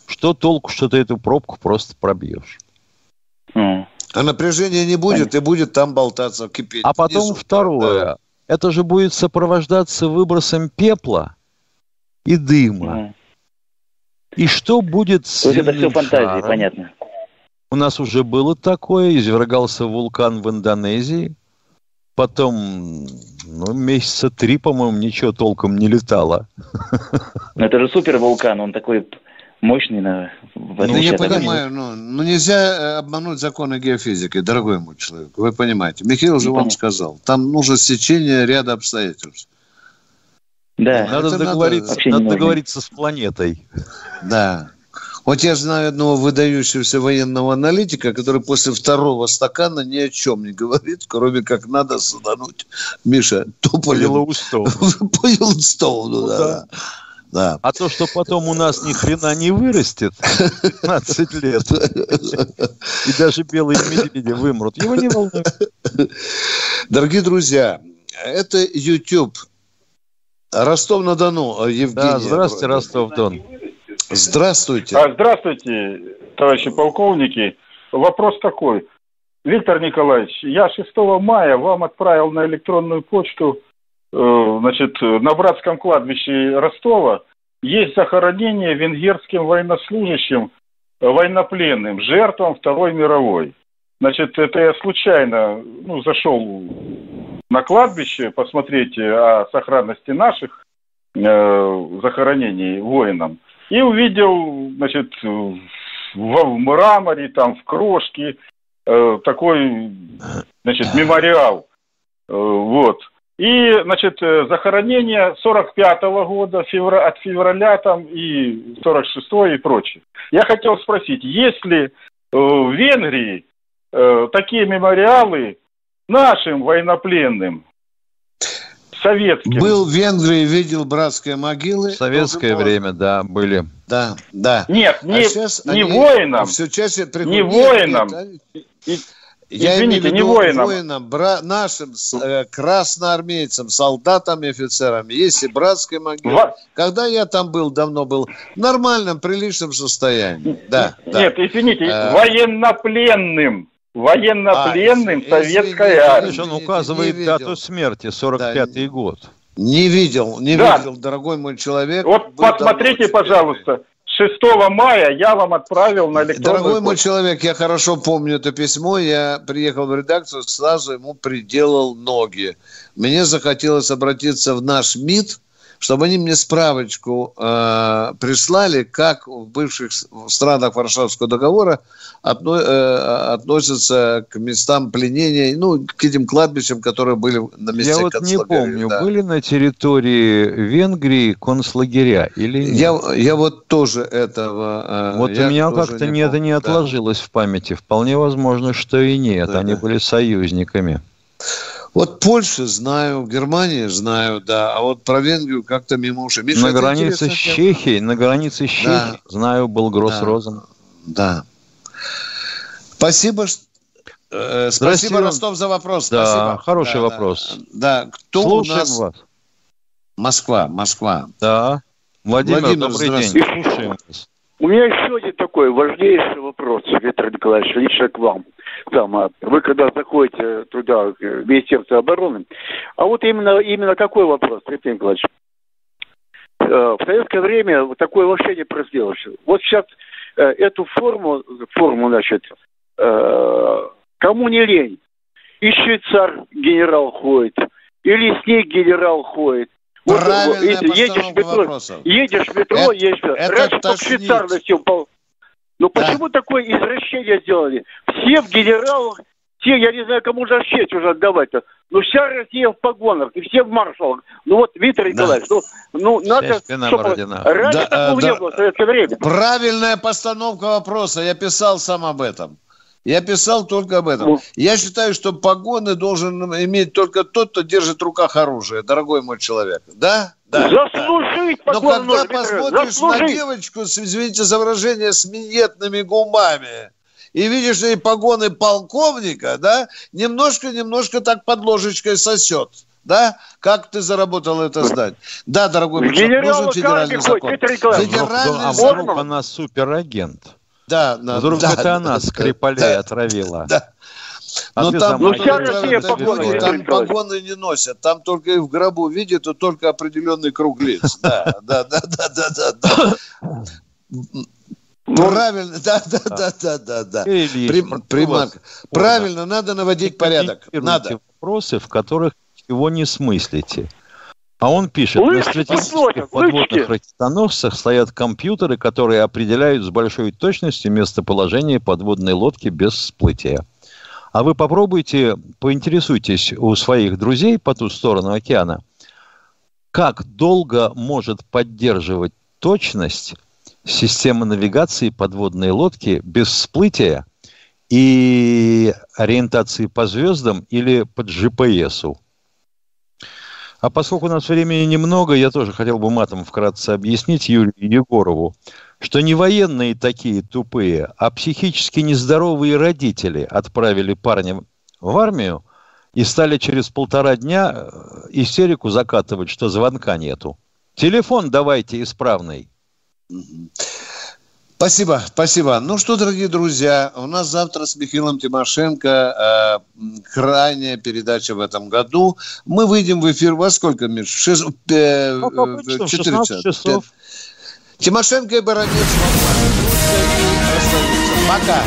Что толку, что ты эту пробку просто пробьешь? А напряжения не будет, и будет там болтаться, кипеть. А потом второе это же будет сопровождаться выбросом пепла и дыма. Mm. И что будет с это все фантазии, шаром? понятно. У нас уже было такое, извергался вулкан в Индонезии. Потом, ну, месяца три, по-моему, ничего толком не летало. Но это же супер вулкан, он такой мощный на Ну, я понимаю, но, но нельзя э, обмануть законы геофизики, дорогой мой человек. Вы понимаете. Михаил же ну, вам сказал, там нужно сечение ряда обстоятельств. Да. Надо, договориться, надо, надо договориться с планетой. Да. Вот я знаю одного выдающегося военного аналитика, который после второго стакана ни о чем не говорит, кроме как надо садануть. Миша, тополем. По Йеллоустоуну. По Йеллоустоуну, да. да. Да. А то, что потом у нас ни хрена не вырастет 15 лет, и даже белые медведи вымрут, его не волнует. Дорогие друзья, это YouTube. Ростов-на-Дону, Евгений. Да, здравствуйте, Ростов-Дон. Здравствуйте. А, здравствуйте, товарищи полковники. Вопрос такой. Виктор Николаевич, я 6 мая вам отправил на электронную почту, э, значит, на братском кладбище Ростова есть захоронение венгерским военнослужащим, э, военнопленным, жертвам Второй мировой. Значит, это я случайно ну, зашел на кладбище посмотреть о сохранности наших э, захоронений воинам и увидел, значит, в, в мраморе, там, в крошке э, такой, значит, мемориал. Э, вот. И, значит, э, захоронение 45-го года, февра, от февраля там и 46-го и прочее. Я хотел спросить, есть ли э, в Венгрии э, такие мемориалы нашим военнопленным, советским? Был в Венгрии, видел братские могилы. В советское время, да, были. Да, да. Нет, не, а не воинам. Все чаще приходят. Не воинам. Нет, нет, я Извините, не воинам. воинам бра- нашим э, красноармейцам, солдатам и офицерам. Есть и братские могилы. Во... Когда я там был, давно был, в нормальном, приличном состоянии. Да, Нет, да. извините, а... военнопленным. Военнопленным а, советская армия. Он указывает не дату смерти, 45-й да, год. Не видел, не да. видел, дорогой мой человек. Вот посмотрите, пожалуйста, 6 мая я вам отправил на электронную Дорогой почту. мой человек, я хорошо помню это письмо. Я приехал в редакцию, сразу ему приделал ноги. Мне захотелось обратиться в наш МИД, чтобы они мне справочку э, прислали, как в бывших странах Варшавского договора отно, э, относятся к местам пленения, ну, к этим кладбищам, которые были на месте Я вот не помню, да. были на территории Венгрии концлагеря или нет? Я, я вот тоже этого... Э, вот у меня как-то не, это не отложилось да. в памяти. Вполне возможно, что и нет. Да, Они да. были союзниками. Вот Польшу знаю, Германию знаю, да, а вот про Венгрию как-то мимо ушей. Миша, на границе с Чехией, на границе с Чехией, да. знаю, был Гроссрозен. Да. да. Спасибо, э, спасибо, Ростов, за вопрос. Да, спасибо. хороший да, вопрос. Да, да. кто Слушаем у нас? вас. Москва, Москва. Да. Владимир, Владимир добрый день. Слушаем вас. У меня еще один такой важнейший вопрос, Виктор Николаевич, лично к вам там, а вы когда заходите туда, в Министерство обороны, а вот именно, именно какой вопрос, Виктор Николаевич? Э, в советское время такое вообще не произвелось. Вот сейчас э, эту форму, форму, значит, э, кому не лень, и швейцар генерал ходит, и лесник генерал ходит, вот, едешь метро, вопросов. едешь метро, это, едешь. Это Раньше только швейцар носил ну да. почему такое извращение сделали? Все в генералах, все, я не знаю, кому же честь уже отдавать-то. Ну, вся Россия в погонах, и все в маршалах. Ну, вот, Виктор Николаевич, да. ну, ну, надо, чтобы... Раньше да, такого да, не было в советское время. Правильная постановка вопроса, я писал сам об этом. Я писал только об этом. Ну. Я считаю, что погоны должен иметь только тот, кто держит в руках оружие, дорогой мой человек. Да? Да. Заслужить да. Но когда посмотришь Заслужить. на девочку, с, извините за выражение, с минетными губами, и видишь ей погоны полковника, да, немножко-немножко так под ложечкой сосет. Да? Как ты заработал это здать? Да, дорогой нужен федеральный закон. Федеральный а вдруг она суперагент? Да, да. Вдруг да, это да, она да, Скрипалей да, отравила. Да. А Но там, ну, вся Россия погоны, там погоны не носят. Там только и в гробу видят, и только определенный круг лиц. Да, да, да, да, да, да. Правильно, да, да, да, да, да, да. Приманка. Правильно, надо наводить порядок. Надо. Вопросы, в которых его не смыслите. А он пишет, Лычки на стратегических подводных ракетоносцах стоят компьютеры, которые определяют с большой точностью местоположение подводной лодки без всплытия. А вы попробуйте, поинтересуйтесь у своих друзей по ту сторону океана, как долго может поддерживать точность система навигации подводной лодки без всплытия и ориентации по звездам или по GPS. А поскольку у нас времени немного, я тоже хотел бы матом вкратце объяснить Юрию Егорову, что не военные такие тупые, а психически нездоровые родители отправили парня в армию и стали через полтора дня э, истерику закатывать, что звонка нету. Телефон давайте исправный. Спасибо, спасибо. Ну что, дорогие друзья, у нас завтра с Михаилом Тимошенко э, крайняя передача в этом году. Мы выйдем в эфир во сколько, Миш? В, шест... э, ну, в 16 часов. Тимошенко и Баранец. Пока.